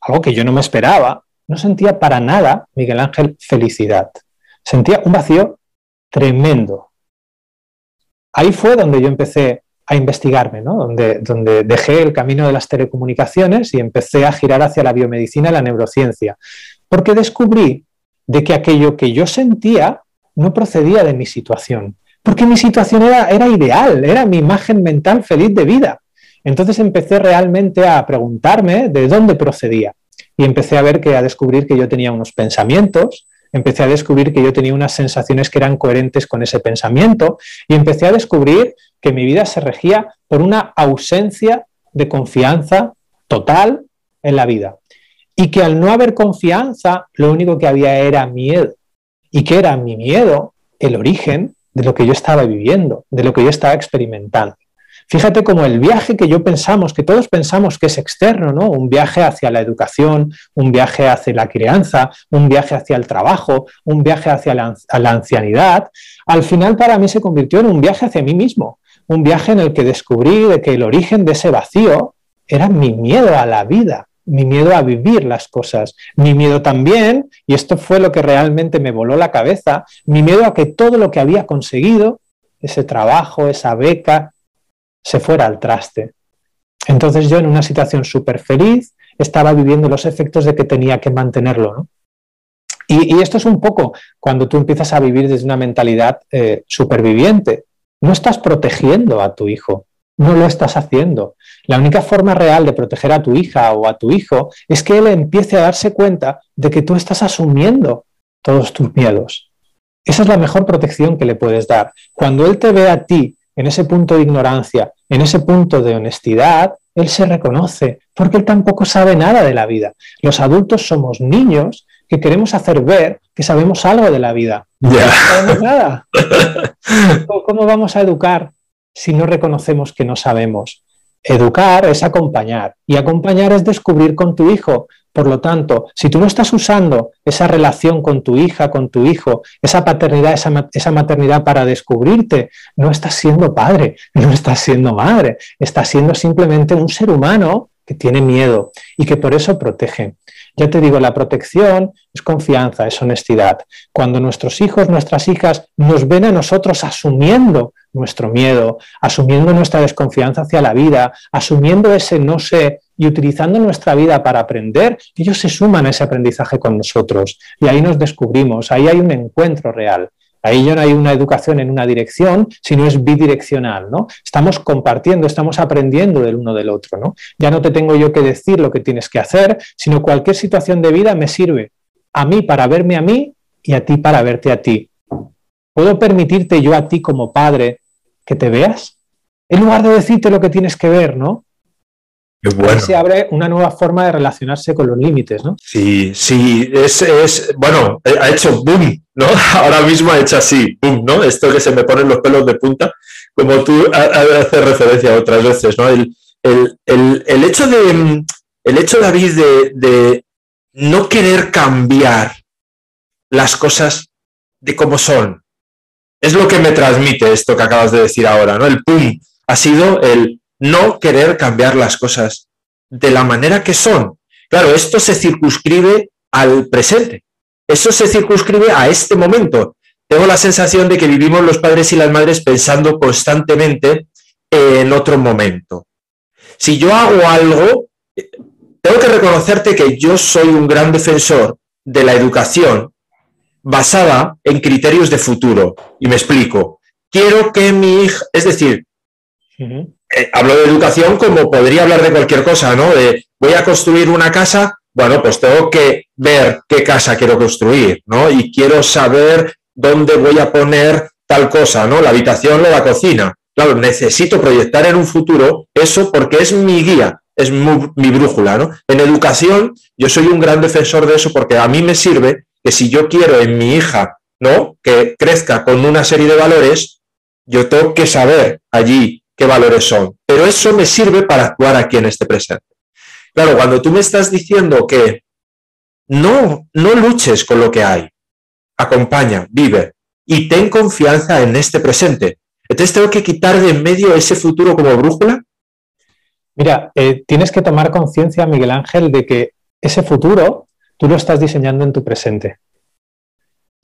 algo que yo no me esperaba, no sentía para nada, Miguel Ángel, felicidad. Sentía un vacío tremendo. Ahí fue donde yo empecé a investigarme, ¿no? donde, donde dejé el camino de las telecomunicaciones y empecé a girar hacia la biomedicina y la neurociencia, porque descubrí de que aquello que yo sentía no procedía de mi situación, porque mi situación era, era ideal, era mi imagen mental feliz de vida. Entonces empecé realmente a preguntarme de dónde procedía y empecé a ver que a descubrir que yo tenía unos pensamientos, empecé a descubrir que yo tenía unas sensaciones que eran coherentes con ese pensamiento y empecé a descubrir que mi vida se regía por una ausencia de confianza total en la vida. Y que al no haber confianza, lo único que había era miedo. Y que era mi miedo el origen de lo que yo estaba viviendo, de lo que yo estaba experimentando. Fíjate como el viaje que yo pensamos, que todos pensamos que es externo, ¿no? Un viaje hacia la educación, un viaje hacia la crianza, un viaje hacia el trabajo, un viaje hacia la, la ancianidad, al final para mí se convirtió en un viaje hacia mí mismo, un viaje en el que descubrí de que el origen de ese vacío era mi miedo a la vida, mi miedo a vivir las cosas, mi miedo también, y esto fue lo que realmente me voló la cabeza, mi miedo a que todo lo que había conseguido, ese trabajo, esa beca, se fuera al traste. Entonces yo en una situación súper feliz estaba viviendo los efectos de que tenía que mantenerlo. Y, esto es un poco cuando tú empiezas a vivir desde una mentalidad eh, superviviente. No estás protegiendo a tu hijo, no lo estás haciendo. La única forma real de proteger a tu hija o a tu hijo es que él empiece a darse cuenta de que tú estás asumiendo todos tus miedos. Esa es la mejor protección que le puedes dar. Cuando él te ve a ti en ese punto de ignorancia, en ese punto de honestidad, él se reconoce, porque él tampoco sabe nada de la vida. Los adultos somos niños que queremos hacer ver que sabemos algo de la vida. No sabemos nada. ¿Cómo vamos a educar si no reconocemos que no sabemos? Educar es acompañar y acompañar es descubrir con tu hijo Por lo tanto, si tú no estás usando esa relación con tu hija, con tu hijo, esa paternidad, esa, maternidad para descubrirte, no estás siendo padre, [LAUGHS] no estás siendo madre, estás siendo simplemente un ser humano que tiene miedo y que por eso protege. Ya te digo, la protección es confianza, es honestidad. Cuando nuestros hijos, nuestras hijas nos ven a nosotros asumiendo nuestro miedo, asumiendo nuestra desconfianza hacia la vida, asumiendo ese no sé y utilizando nuestra vida para aprender, ellos se suman a ese aprendizaje con nosotros y ahí nos descubrimos, ahí hay un encuentro real. Ahí ya no hay una educación en una dirección, sino es bidireccional, ¿no? Estamos compartiendo, estamos aprendiendo del uno del otro, ¿no? Ya no te tengo yo que decir lo que tienes que hacer, sino cualquier situación de vida me sirve a mí para verme a mí y a ti para verte a ti. ¿Puedo permitirte yo a ti como padre que te veas? En lugar de decirte lo que tienes que ver, ¿no? Bueno. se abre una nueva forma de relacionarse con los límites, ¿no? Sí, sí, es, es, bueno, eh, ha hecho boom, ¿no? [LAUGHS] Ahora mismo ha hecho así, boom, ¿no? Esto que se me ponen los pelos de punta, como tú haces referencia otras veces, ¿no? El, hecho de, el hecho, David, de, de no querer cambiar las cosas de cómo son, es lo que me transmite esto que acabas de decir ahora, ¿no? El pum ha sido el no querer cambiar las cosas de la manera que son. Claro, esto se circunscribe al presente. Eso se circunscribe a este momento. Tengo la sensación de que vivimos los padres y las madres pensando constantemente en otro momento. Si yo hago algo, tengo que reconocerte que yo soy un gran defensor de la educación basada en criterios de futuro. Y me explico. Quiero que mi hija, es decir, eh, hablo de educación como podría hablar de cualquier cosa, ¿no? De voy a construir una casa, bueno, pues tengo que ver qué casa quiero construir, ¿no? Y quiero saber dónde voy a poner tal cosa, ¿no? La habitación o la cocina. Claro, necesito proyectar en un futuro eso porque es mi guía, es mi brújula, ¿no? En educación yo soy un gran defensor de eso porque a mí me sirve que si yo quiero en mi hija, ¿no? Que crezca con una serie de valores, yo tengo que saber allí qué valores son. Pero eso me sirve para actuar aquí en este presente. Claro, cuando tú me estás diciendo que no, no luches con lo que hay, acompaña, vive y ten confianza en este presente. Entonces tengo que quitar de en medio ese futuro como brújula. Mira, eh, tienes que tomar conciencia, Miguel Ángel, de que ese futuro tú lo estás diseñando en tu presente.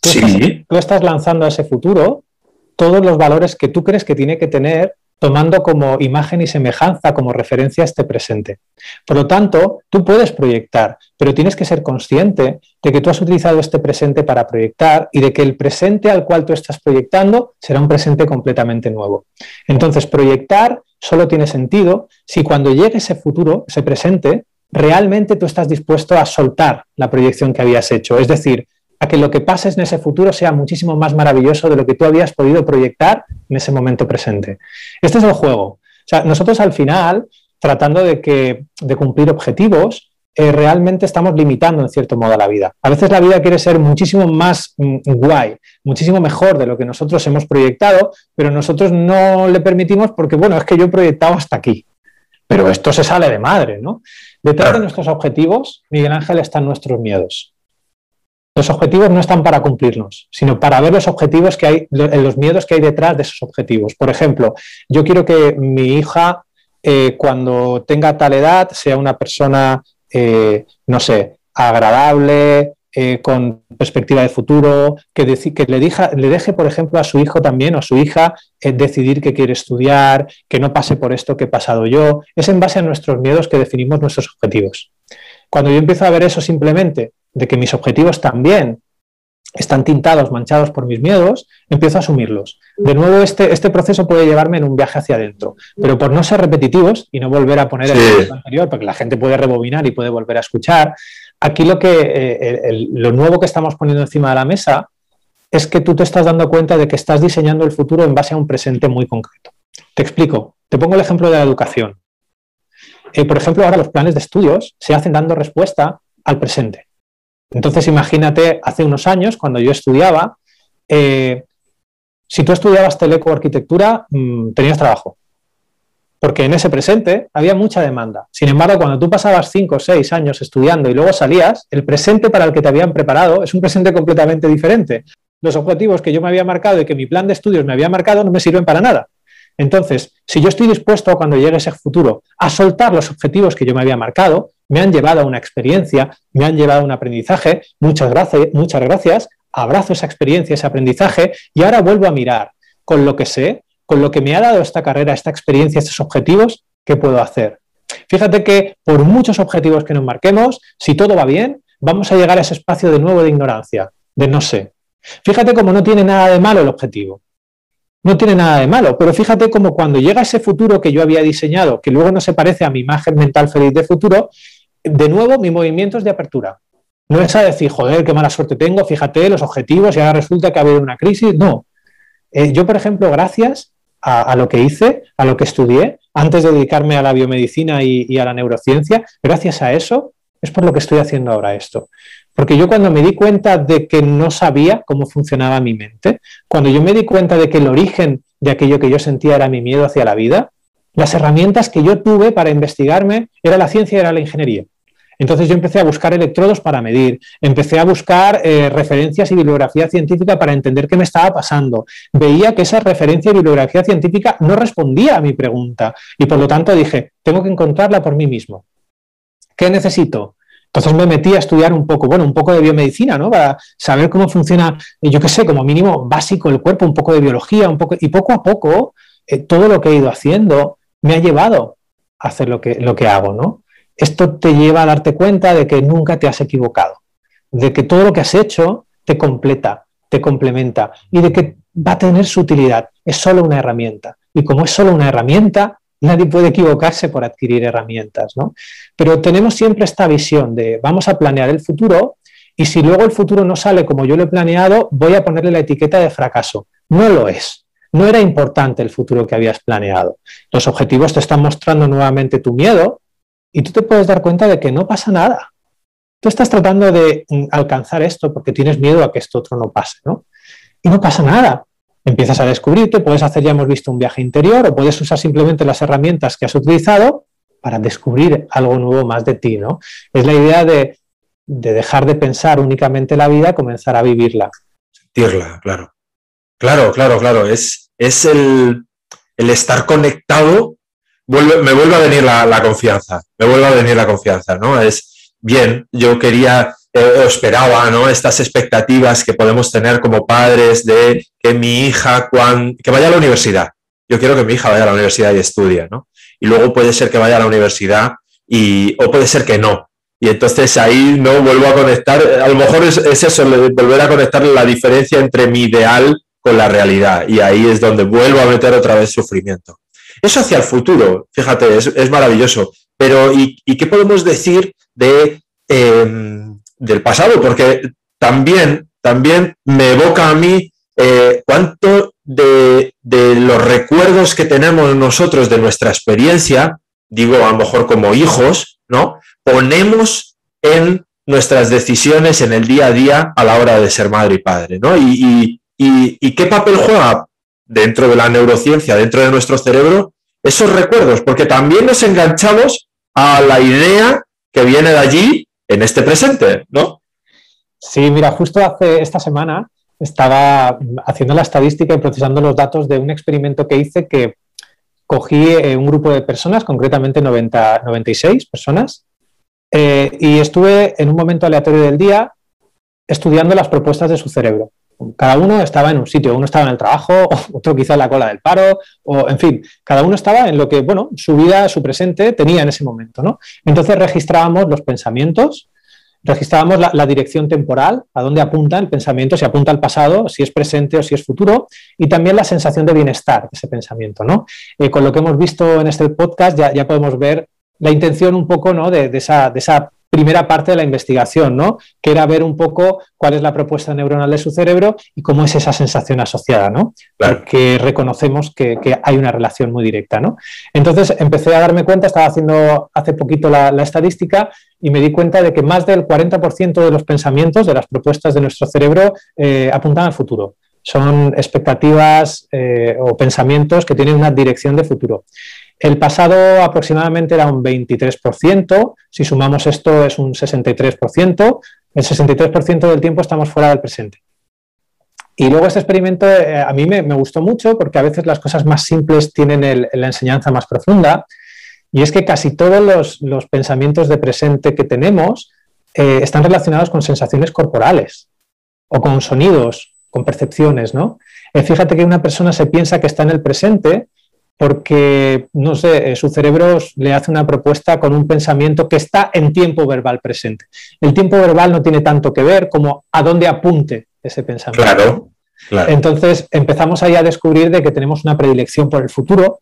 sí. tú estás lanzando a ese futuro todos los valores que tú crees que tiene que tener tomando como imagen y semejanza, como referencia este presente. Por lo tanto, tú puedes proyectar, pero tienes que ser consciente de que tú has utilizado este presente para proyectar y de que el presente al cual tú estás proyectando será un presente completamente nuevo. Entonces, proyectar solo tiene sentido si cuando llegue ese futuro, ese presente, realmente tú estás dispuesto a soltar la proyección que habías hecho. Es decir, a que lo que pases en ese futuro sea muchísimo más maravilloso de lo que tú habías podido proyectar en ese momento presente. Este es el juego. O sea, nosotros al final, tratando de, que, de cumplir objetivos, eh, realmente estamos limitando en cierto modo a la vida. A veces la vida quiere ser muchísimo más mm, guay, muchísimo mejor de lo que nosotros hemos proyectado, pero nosotros no le permitimos porque, bueno, es que yo he proyectado hasta aquí. Pero esto se sale de madre, ¿no? Detrás de nuestros objetivos, Miguel Ángel, están nuestros miedos. Los objetivos no están para cumplirlos, sino para ver los objetivos que hay, los miedos que hay detrás de esos objetivos. Por ejemplo, yo quiero que mi hija, eh, cuando tenga tal edad, sea una persona, eh, no sé, agradable, eh, con perspectiva de futuro, que, que le, le, deje, por ejemplo, a su hijo también o a su hija decidir qué quiere estudiar, que no pase por esto que he pasado yo. Es en base a nuestros miedos que definimos nuestros objetivos. Cuando yo empiezo a ver eso simplemente de que mis objetivos también están tintados, manchados por mis miedos, empiezo a asumirlos. De nuevo, este, este proceso puede llevarme en un viaje hacia adentro, pero por no ser repetitivos y no volver a poner el anterior, porque la gente puede rebobinar y puede volver a escuchar, aquí lo, que, eh, lo nuevo que estamos poniendo encima de la mesa es que tú te estás dando cuenta de que estás diseñando el futuro en base a un presente muy concreto. Te explico, te pongo el ejemplo de la educación. Eh, por ejemplo, ahora los planes de estudios se hacen dando respuesta al presente. Entonces, imagínate, hace unos años, cuando yo estudiaba, eh, si tú estudiabas teleco arquitectura, mm, tenías trabajo. porque en ese presente había mucha demanda. Sin embargo, cuando tú pasabas cinco o seis años estudiando y luego salías, el presente para el que te habían preparado es un presente completamente diferente. Los objetivos que yo me había marcado y que mi plan de estudios me había marcado no me sirven para nada. Entonces, si yo estoy dispuesto cuando llegue ese futuro a soltar los objetivos que yo me había marcado, me han llevado a una experiencia, me han llevado a un aprendizaje, muchas gracias, muchas gracias, abrazo esa experiencia, ese aprendizaje y ahora vuelvo a mirar con lo que sé, con lo que me ha dado esta carrera, esta experiencia, estos objetivos, ¿qué puedo hacer? Fíjate que por muchos objetivos que nos marquemos, si todo va bien, vamos a llegar a ese espacio de nuevo de ignorancia, de no sé. Fíjate cómo no tiene nada de malo el objetivo no tiene nada de malo, pero fíjate como cuando llega ese futuro que yo había diseñado, que luego no se parece a mi imagen mental feliz de futuro, de nuevo mi movimiento es de apertura. No es a decir, joder, qué mala suerte tengo, fíjate los objetivos y ahora resulta que ha habido una crisis. No. Eh, yo, por ejemplo, gracias a, lo que hice, a lo que estudié, antes de dedicarme a la biomedicina y a la neurociencia, gracias a eso es por lo que estoy haciendo ahora esto. Porque yo cuando me di cuenta de que no sabía cómo funcionaba mi mente, cuando yo me di cuenta de que el origen de aquello que yo sentía era mi miedo hacia la vida, las herramientas que yo tuve para investigarme era la ciencia y era la ingeniería. Entonces yo empecé a buscar electrodos para medir, empecé a buscar eh, referencias y bibliografía científica para entender qué me estaba pasando. Veía que esa referencia y bibliografía científica no respondía a mi pregunta y por lo tanto dije, tengo que encontrarla por mí mismo. ¿Qué necesito? Entonces me metí a estudiar un poco, bueno, un poco de biomedicina, ¿no? Para saber cómo funciona, yo qué sé, como mínimo básico el cuerpo, un poco de biología, un poco, y poco a poco eh, todo lo que he ido haciendo me ha llevado a hacer lo que, lo que hago, ¿no? Esto te lleva a darte cuenta de que nunca te has equivocado, de que todo lo que has hecho te completa, te complementa y de que va a tener su utilidad. Es solo una herramienta. Y como es solo una herramienta, nadie puede equivocarse por adquirir herramientas, ¿no? Pero tenemos siempre esta visión de vamos a planear el futuro y si luego el futuro no sale como yo lo he planeado, voy a ponerle la etiqueta de fracaso. No lo es. No era importante el futuro que habías planeado. Los objetivos te están mostrando nuevamente tu miedo y tú te puedes dar cuenta de que no pasa nada. Tú estás tratando de alcanzar esto porque tienes miedo a que esto otro no pase, ¿no? Y no pasa nada empiezas a descubrirte, puedes hacer, ya hemos visto, un viaje interior o puedes usar simplemente las herramientas que has utilizado para descubrir algo nuevo más de ti, ¿no? Es la idea de, dejar de pensar únicamente la vida, comenzar a vivirla. Sentirla, claro. Claro, claro, claro. Es, es el, estar conectado, me vuelve a venir la, confianza, me vuelve a venir la confianza, ¿no? Es bien, yo quería eh, esperaba, ¿no? Estas expectativas que podemos tener como padres de que mi hija, cuando, que vaya a la universidad. Yo quiero que mi hija vaya a la universidad y estudie, ¿no? Y luego puede ser que vaya a la universidad y, o puede ser que no. Y entonces ahí no vuelvo a conectar, a lo mejor es, eso, volver a conectar la diferencia entre mi ideal con la realidad. Y ahí es donde vuelvo a meter otra vez sufrimiento. Eso hacia el futuro, fíjate, es, maravilloso. Pero, ¿y, qué podemos decir de em, del pasado, porque también, también me evoca a mí eh, cuánto de, los recuerdos que tenemos nosotros de nuestra experiencia, digo a lo mejor como hijos, ¿no? Ponemos en nuestras decisiones en el día a día a la hora de ser madre y padre, ¿no? Y, y qué papel juega dentro de la neurociencia, dentro de nuestro cerebro, esos recuerdos, porque también nos enganchamos a la idea que viene de allí en este presente, ¿no? Sí, mira, justo hace esta semana estaba haciendo la estadística y procesando los datos de un experimento que hice que cogí eh, un grupo de personas, concretamente 90, 96 personas, eh, y estuve en un momento aleatorio del día estudiando las propuestas de su cerebro. Cada uno estaba en un sitio, uno estaba en el trabajo, [LAUGHS] otro quizá en la cola del paro, o en fin, cada uno estaba en lo que, bueno, su vida, su presente tenía en ese momento, ¿no? Entonces registrábamos los pensamientos, registrábamos la, dirección temporal, a dónde apunta el pensamiento, si apunta al pasado, si es presente o si es futuro, y también la sensación de bienestar de ese pensamiento, ¿no? Eh, con lo que hemos visto en este podcast ya, ya podemos ver la intención un poco ¿no? de, de esa primera parte de la investigación, ¿no? que era ver un poco cuál es la propuesta neuronal de su cerebro y cómo es esa sensación asociada, ¿no? porque reconocemos que, hay una relación muy directa. ¿no? Entonces empecé a darme cuenta, estaba haciendo hace poquito la, estadística y me di cuenta de que más del 40% de los pensamientos, de las propuestas de nuestro cerebro, eh, apuntan al futuro son expectativas eh, o pensamientos que tienen una dirección de futuro. El pasado aproximadamente era un 23%, si sumamos esto es un 63%, el 63% del tiempo estamos fuera del presente. Y luego este experimento eh, a mí me, gustó mucho porque a veces las cosas más simples tienen la enseñanza más profunda. Y es que casi todos los, pensamientos de presente que tenemos eh, están relacionados con sensaciones corporales o con sonidos, con percepciones, ¿no? Eh, fíjate que una persona se piensa que está en el presente porque, no sé, eh, su cerebro le hace una propuesta con un pensamiento que está en tiempo verbal presente. El tiempo verbal no tiene tanto que ver como a dónde apunte ese pensamiento. Claro, claro. Entonces empezamos ahí a descubrir de que tenemos una predilección por el futuro.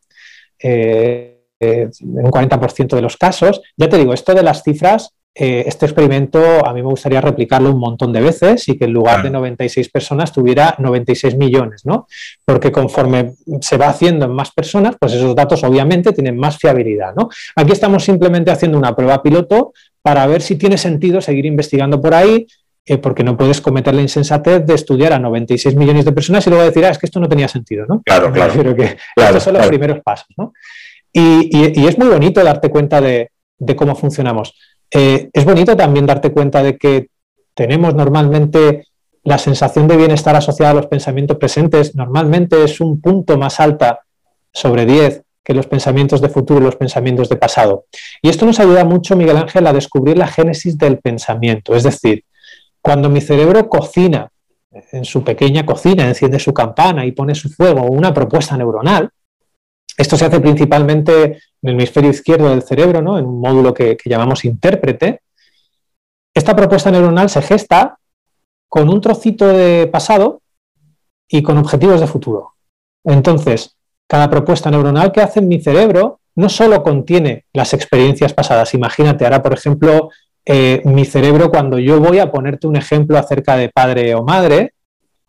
Eh, en un 40% de los casos. Ya te digo, esto de las cifras eh, este experimento a mí me gustaría replicarlo un montón de veces y que en lugar de 96 personas tuviera 96 millones, ¿no? Porque conforme se va haciendo en más personas, pues esos datos obviamente tienen más fiabilidad, ¿no? Aquí estamos simplemente haciendo una prueba piloto para ver si tiene sentido seguir investigando por ahí, eh, porque no puedes cometer la insensatez de estudiar a 96 millones de personas y luego decir, ah, es que esto no tenía sentido, ¿no? Claro, claro. Pero que estos son los primeros pasos, ¿no? Y, es muy bonito darte cuenta de cómo funcionamos. Eh, es bonito también darte cuenta de que tenemos normalmente la sensación de bienestar asociada a los pensamientos presentes, normalmente es un punto más alta sobre 10 que los pensamientos de futuro y los pensamientos de pasado. Y esto nos ayuda mucho, Miguel Ángel, a descubrir la génesis del pensamiento. Es decir, cuando mi cerebro cocina en su pequeña cocina, enciende su campana y pone su fuego, una propuesta neuronal, esto se hace principalmente en el hemisferio izquierdo del cerebro, ¿no? en un módulo que, llamamos intérprete. Esta propuesta neuronal se gesta con un trocito de pasado y con objetivos de futuro. Entonces, cada propuesta neuronal que hace en mi cerebro no solo contiene las experiencias pasadas. Imagínate, ahora, por ejemplo, eh, mi cerebro, cuando yo voy a ponerte un ejemplo acerca de padre o madre,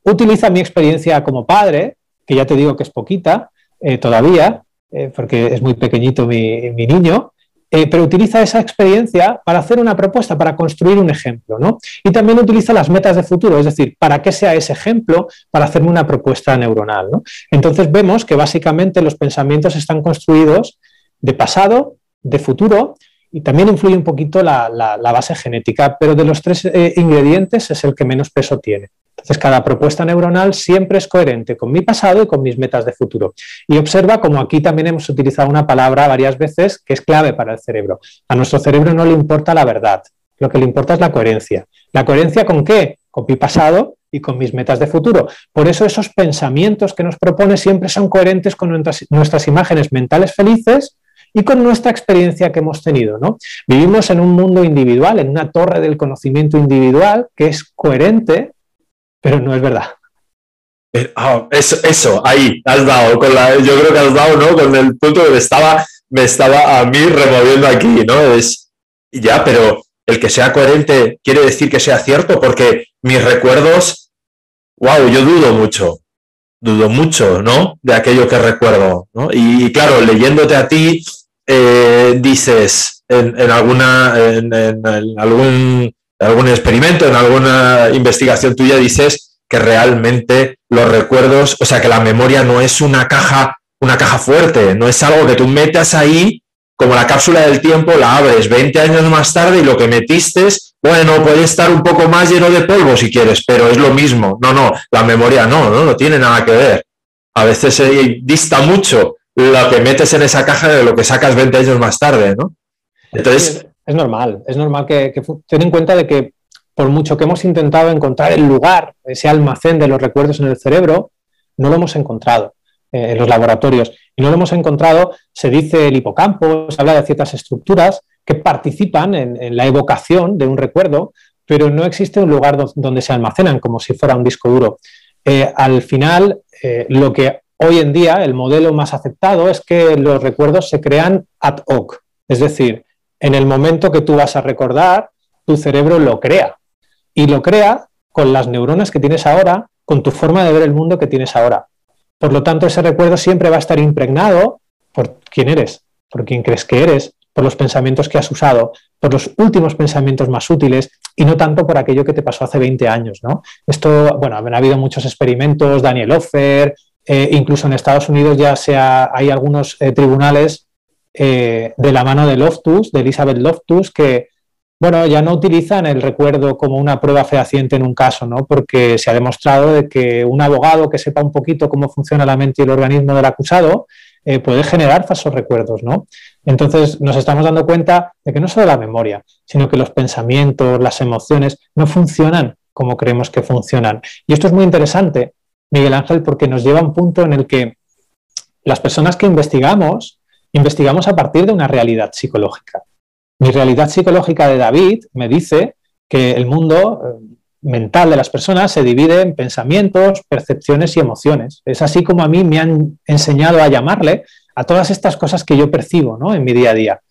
utiliza mi experiencia como padre, que ya te digo que es poquita, eh, todavía, eh, porque es muy pequeñito mi, niño, eh, pero utiliza esa experiencia para hacer una propuesta, para construir un ejemplo, ¿no? Y también utiliza las metas de futuro, es decir, para qué sea ese ejemplo, para hacerme una propuesta neuronal, ¿no? Entonces vemos que básicamente los pensamientos están construidos de pasado, de futuro, y también influye un poquito la, base genética, pero de los tres ingredientes es el que menos peso tiene. Entonces, cada propuesta neuronal siempre es coherente con mi pasado y con mis metas de futuro. Y observa como aquí también hemos utilizado una palabra varias veces que es clave para el cerebro. A nuestro cerebro no le importa la verdad, lo que le importa es la coherencia. ¿La coherencia con qué? Con mi pasado y con mis metas de futuro. Por eso esos pensamientos que nos propone siempre son coherentes con nuestras, imágenes mentales felices y con nuestra experiencia que hemos tenido. ¿no? Vivimos en un mundo individual, en una torre del conocimiento individual que es coherente pero no es verdad. Eh, ah, eso, eso, ahí, has dado, con la, yo creo que has dado, ¿no? Con el punto que me estaba, me estaba a mí removiendo aquí, ¿no? Es, ya, pero el que sea coherente quiere decir que sea cierto, porque mis recuerdos, wow, yo dudo mucho, dudo mucho, ¿no? De aquello que recuerdo, ¿no? Y, claro, leyéndote a ti, eh, dices en, alguna, en, algún algún experimento, en alguna investigación tuya dices que realmente los recuerdos, o sea, que la memoria no es una caja, una caja fuerte, no es algo que tú metas ahí como la cápsula del tiempo, la abres 20 años más tarde y lo que metiste, bueno, puede estar un poco más lleno de polvo si quieres, pero es lo mismo. No, no, la memoria no, no, no tiene nada que ver. A veces se dista mucho lo que metes en esa caja de lo que sacas 20 años más tarde, ¿no? Entonces, es normal, es normal que, ten en cuenta de que por mucho que hemos intentado encontrar el lugar, ese almacén de los recuerdos en el cerebro, no lo hemos encontrado eh, en los laboratorios. Y no lo hemos encontrado, se dice el hipocampo, se habla de ciertas estructuras que participan en, la evocación de un recuerdo, pero no existe un lugar donde se almacenan como si fuera un disco duro. Eh, al final, eh, lo que hoy en día el modelo más aceptado es que los recuerdos se crean ad hoc, es decir, en el momento que tú vas a recordar, tu cerebro lo crea. Y lo crea con las neuronas que tienes ahora, con tu forma de ver el mundo que tienes ahora. Por lo tanto, ese recuerdo siempre va a estar impregnado por quién eres, por quién crees que eres, por los pensamientos que has usado, por los últimos pensamientos más útiles y no tanto por aquello que te pasó hace 20 años. ¿no? Esto, bueno, ha habido muchos experimentos, Daniel Offer, eh, incluso en Estados Unidos ya sea, hay algunos eh, tribunales eh, de la mano de Loftus, de Elizabeth Loftus, que bueno, ya no utilizan el recuerdo como una prueba fehaciente en un caso, ¿no? Porque se ha demostrado de que un abogado que sepa un poquito cómo funciona la mente y el organismo del acusado puede generar falsos recuerdos, ¿no? Entonces nos estamos dando cuenta de que no solo la memoria, sino que los pensamientos, las emociones no funcionan como creemos que funcionan. Y esto es muy interesante Miguel Ángel, porque nos lleva a un punto en el que las personas que investigamos, investigamos a partir de una realidad psicológica. Mi realidad psicológica de David me dice que el mundo eh, mental de las personas se divide en pensamientos, percepciones y emociones. Es así como a mí me han enseñado a llamarle a todas estas cosas que yo percibo ¿no? en mi día a día.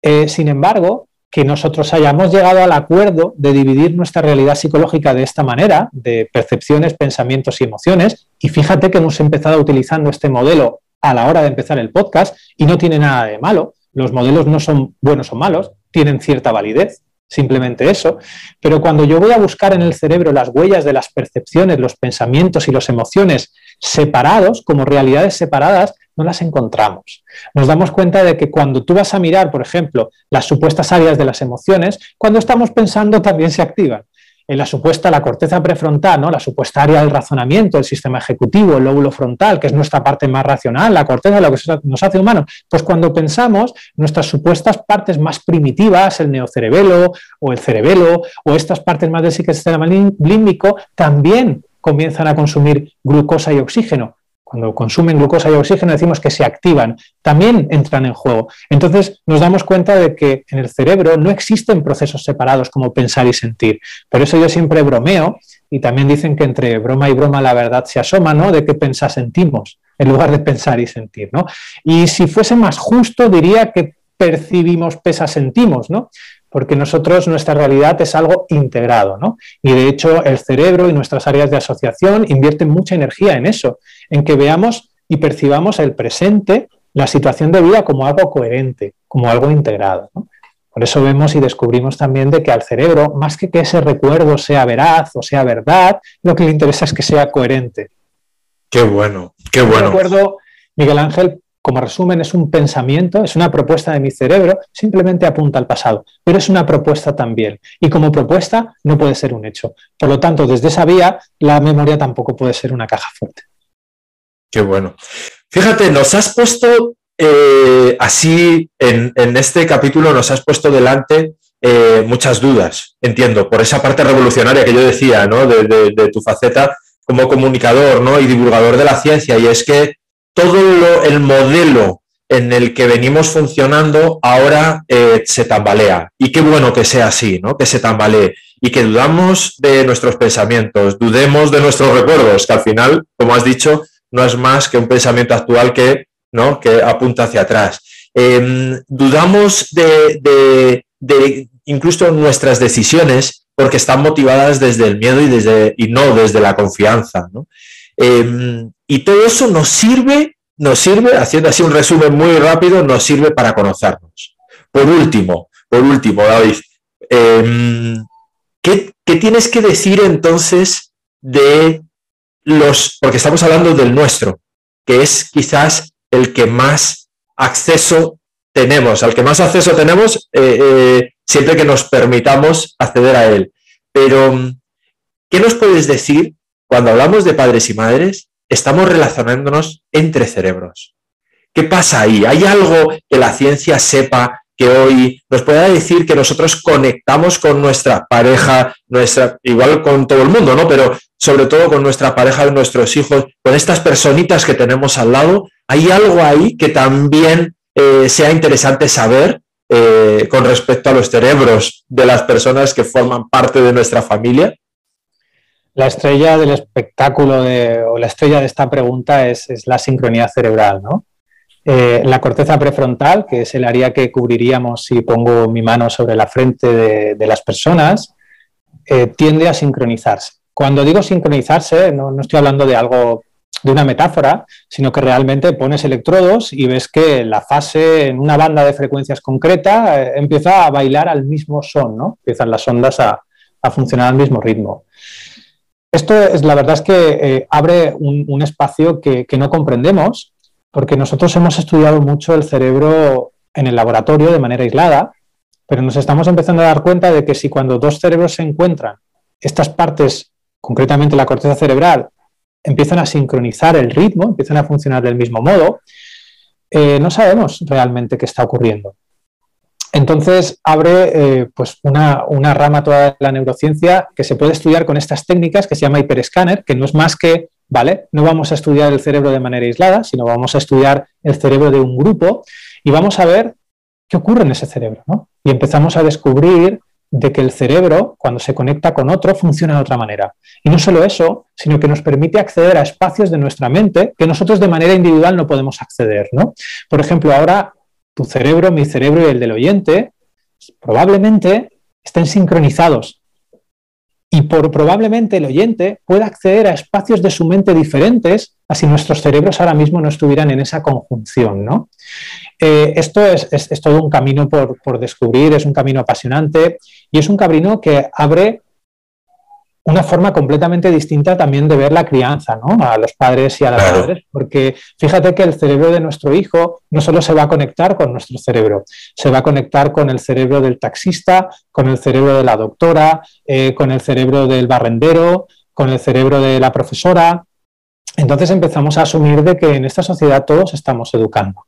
Eh, sin embargo, que nosotros hayamos llegado al acuerdo de dividir nuestra realidad psicológica de esta manera, de percepciones, pensamientos y emociones, y fíjate que hemos empezado utilizando este modelo a la hora de empezar el podcast y no tiene nada de malo, los modelos no son buenos o malos, tienen cierta validez, simplemente eso, pero cuando yo voy a buscar en el cerebro las huellas de las percepciones, los pensamientos y las emociones separados, como realidades separadas, no las encontramos. Nos damos cuenta de que cuando tú vas a mirar, por ejemplo, las supuestas áreas de las emociones, cuando estamos pensando también se activan. En la supuesta, la corteza prefrontal, ¿no? la supuesta área del razonamiento, el sistema ejecutivo, el lóbulo frontal, que es nuestra parte más racional, la corteza, lo que nos hace humanos. Pues cuando pensamos, nuestras supuestas partes más primitivas, el neocerebelo o el cerebelo, o estas partes más del sistema límbico, también comienzan a consumir glucosa y oxígeno cuando consumen glucosa y oxígeno decimos que se activan, también entran en juego. Entonces nos damos cuenta de que en el cerebro no existen procesos separados como pensar y sentir. Por eso yo siempre bromeo y también dicen que entre broma y broma la verdad se asoma, ¿no? De qué pensar sentimos en lugar de pensar y sentir, ¿no? Y si fuese más justo diría que percibimos, pesa, sentimos, ¿no? Porque nosotros nuestra realidad es algo integrado, ¿no? Y de hecho el cerebro y nuestras áreas de asociación invierten mucha energía en eso, en que veamos y percibamos el presente, la situación de vida como algo coherente, como algo integrado. Por eso vemos y descubrimos también de que al cerebro, más que que ese recuerdo sea veraz o sea verdad, lo que le interesa es que sea coherente. Qué bueno, qué bueno. recuerdo, Miguel Ángel, como resumen, es un pensamiento, es una propuesta de mi cerebro, simplemente apunta al pasado, pero es una propuesta también. Y como propuesta no puede ser un hecho. Por lo tanto, desde esa vía, la memoria tampoco puede ser una caja fuerte. Qué bueno. Fíjate, nos has puesto eh, así, en, este capítulo nos has puesto delante eh, muchas dudas, entiendo, por esa parte revolucionaria que yo decía, ¿no? De, de tu faceta como comunicador ¿no? y divulgador de la ciencia, y es que todo el modelo en el que venimos funcionando ahora eh, se tambalea. Y qué bueno que sea así, ¿no? Que se tambalee y que dudamos de nuestros pensamientos, dudemos de nuestros recuerdos, que al final, como has dicho, no es más que un pensamiento actual que, ¿no? que apunta hacia atrás. Em, dudamos de, incluso nuestras decisiones porque están motivadas desde el miedo y, desde, y no desde la confianza. ¿no? Em, y todo eso nos sirve, nos sirve, haciendo así un resumen muy rápido, nos sirve para conocernos. Por último, por último, David, em, ¿qué, tienes que decir entonces de los, porque estamos hablando del nuestro, que es quizás el que más acceso tenemos, al que más acceso tenemos eh, eh, siempre que nos permitamos acceder a él. Pero, ¿qué nos puedes decir cuando hablamos de padres y madres, estamos relacionándonos entre cerebros. ¿Qué pasa ahí? ¿Hay algo que la ciencia sepa que hoy nos pueda decir que nosotros conectamos con nuestra pareja, nuestra, igual con todo el mundo, ¿no? Pero sobre todo con nuestra pareja, nuestros hijos, con estas personitas que tenemos al lado. ¿Hay algo ahí que también eh, sea interesante saber eh, con respecto a los cerebros de las personas que forman parte de nuestra familia? La estrella del espectáculo o la estrella de esta pregunta es, la sincronía cerebral, ¿no? Eh, la corteza prefrontal, que es el área que cubriríamos si pongo mi mano sobre la frente de, las personas, eh, tiende a sincronizarse. Cuando digo sincronizarse, no, estoy hablando de algo de una metáfora, sino que realmente pones electrodos y ves que la fase en una banda de frecuencias concreta eh, empieza a bailar al mismo son, ¿no? Empiezan las ondas a, funcionar al mismo ritmo. Esto es la verdad es que eh, abre un, espacio que, no comprendemos, porque nosotros hemos estudiado mucho el cerebro en el laboratorio de manera aislada, pero nos estamos empezando a dar cuenta de que si cuando dos cerebros se encuentran, estas partes, concretamente la corteza cerebral, empiezan a sincronizar el ritmo, empiezan a funcionar del mismo modo, eh, no sabemos realmente qué está ocurriendo. Entonces abre eh, pues una, rama toda de la neurociencia que se puede estudiar con estas técnicas que se llama hiperescáner, que no es más que, ¿vale? No vamos a estudiar el cerebro de manera aislada, sino vamos a estudiar el cerebro de un grupo y vamos a ver qué ocurre en ese cerebro, ¿no? Y empezamos a descubrir de que el cerebro, cuando se conecta con otro, funciona de otra manera. Y no solo eso, sino que nos permite acceder a espacios de nuestra mente que nosotros de manera individual no podemos acceder. ¿no? Por ejemplo, ahora tu cerebro, mi cerebro y el del oyente probablemente estén sincronizados. Y por probablemente el oyente pueda acceder a espacios de su mente diferentes a si nuestros cerebros ahora mismo no estuvieran en esa conjunción. ¿no? Eh, esto es, todo un camino por, descubrir, es un camino apasionante y es un camino que abre una forma completamente distinta también de ver la crianza, ¿no? A los padres y a las madres, porque fíjate que el cerebro de nuestro hijo no solo se va a conectar con nuestro cerebro, se va a conectar con el cerebro del taxista, con el cerebro de la doctora, eh, con el cerebro del barrendero, con el cerebro de la profesora. Entonces empezamos a asumir de que en esta sociedad todos estamos educando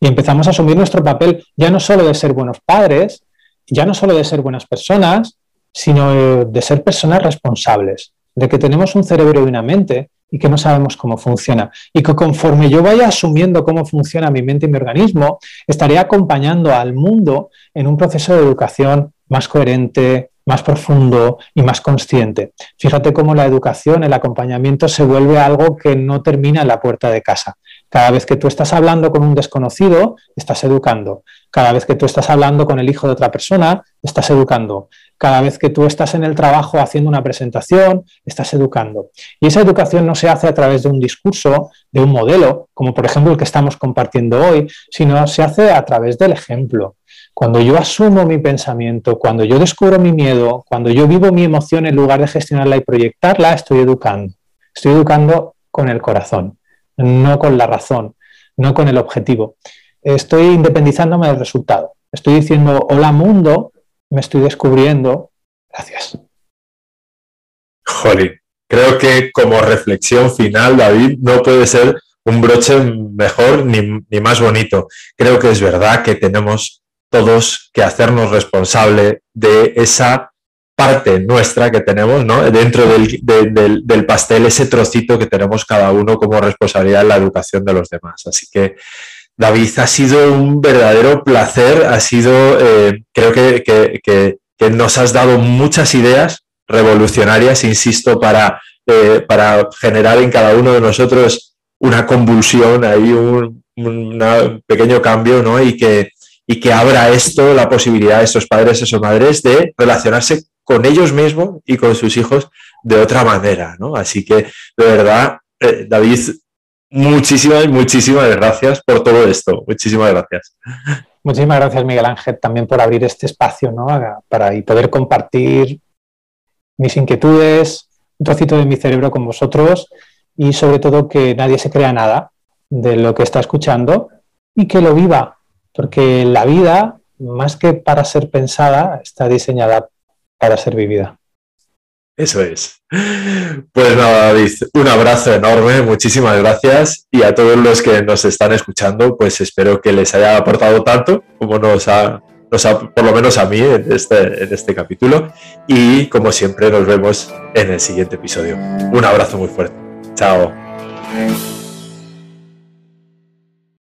y empezamos a asumir nuestro papel ya no solo de ser buenos padres, ya no solo de ser buenas personas, sino de ser personas responsables, de que tenemos un cerebro y una mente y que no sabemos cómo funciona. Y que conforme yo vaya asumiendo cómo funciona mi mente y mi organismo, estaré acompañando al mundo en un proceso de educación más coherente, más profundo y más consciente. Fíjate cómo la educación, el acompañamiento se vuelve algo que no termina en la puerta de casa. Cada vez que tú estás hablando con un desconocido, estás educando. Cada vez que tú estás hablando con el hijo de otra persona, estás educando. Cada vez que tú estás en el trabajo haciendo una presentación, estás educando. Y esa educación no se hace a través de un discurso, de un modelo, como por ejemplo el que estamos compartiendo hoy, sino se hace a través del ejemplo. Cuando yo asumo mi pensamiento, cuando yo descubro mi miedo, cuando yo vivo mi emoción en lugar de gestionarla y proyectarla, estoy educando. Estoy educando con el corazón no con la razón, no con el objetivo. Estoy independizándome del resultado. Estoy diciendo, hola mundo, me estoy descubriendo. Gracias. Jolly, creo que como reflexión final, David, no puede ser un broche mejor ni, ni más bonito. Creo que es verdad que tenemos todos que hacernos responsable de esa parte nuestra que tenemos, ¿no? Dentro del, pastel, ese trocito que tenemos cada uno como responsabilidad en la educación de los demás. Así que, David, ha sido un verdadero placer, ha sido, eh, creo que, nos has dado muchas ideas revolucionarias, insisto, para, eh, para generar en cada uno de nosotros una convulsión, ahí un, pequeño cambio, ¿no? Y que, y que abra esto la posibilidad a esos padres, a esas madres de relacionarse con ellos mismos y con sus hijos de otra manera, ¿no? Así que, de verdad, eh, David, muchísimas, muchísimas gracias por todo esto. Muchísimas gracias. Muchísimas gracias, Miguel Ángel, también por abrir este espacio, ¿no? Para y poder compartir mis inquietudes, un trocito de mi cerebro con vosotros y sobre todo que nadie se crea nada de lo que está escuchando y que lo viva, porque la vida, más que para ser pensada, está diseñada para ser vivida. Eso es. Pues nada, David, un abrazo enorme, muchísimas gracias y a todos los que nos están escuchando, pues espero que les haya aportado tanto como nos ha, por lo menos a mí en este, en este capítulo y como siempre nos vemos en el siguiente episodio. Un abrazo muy fuerte. Chao.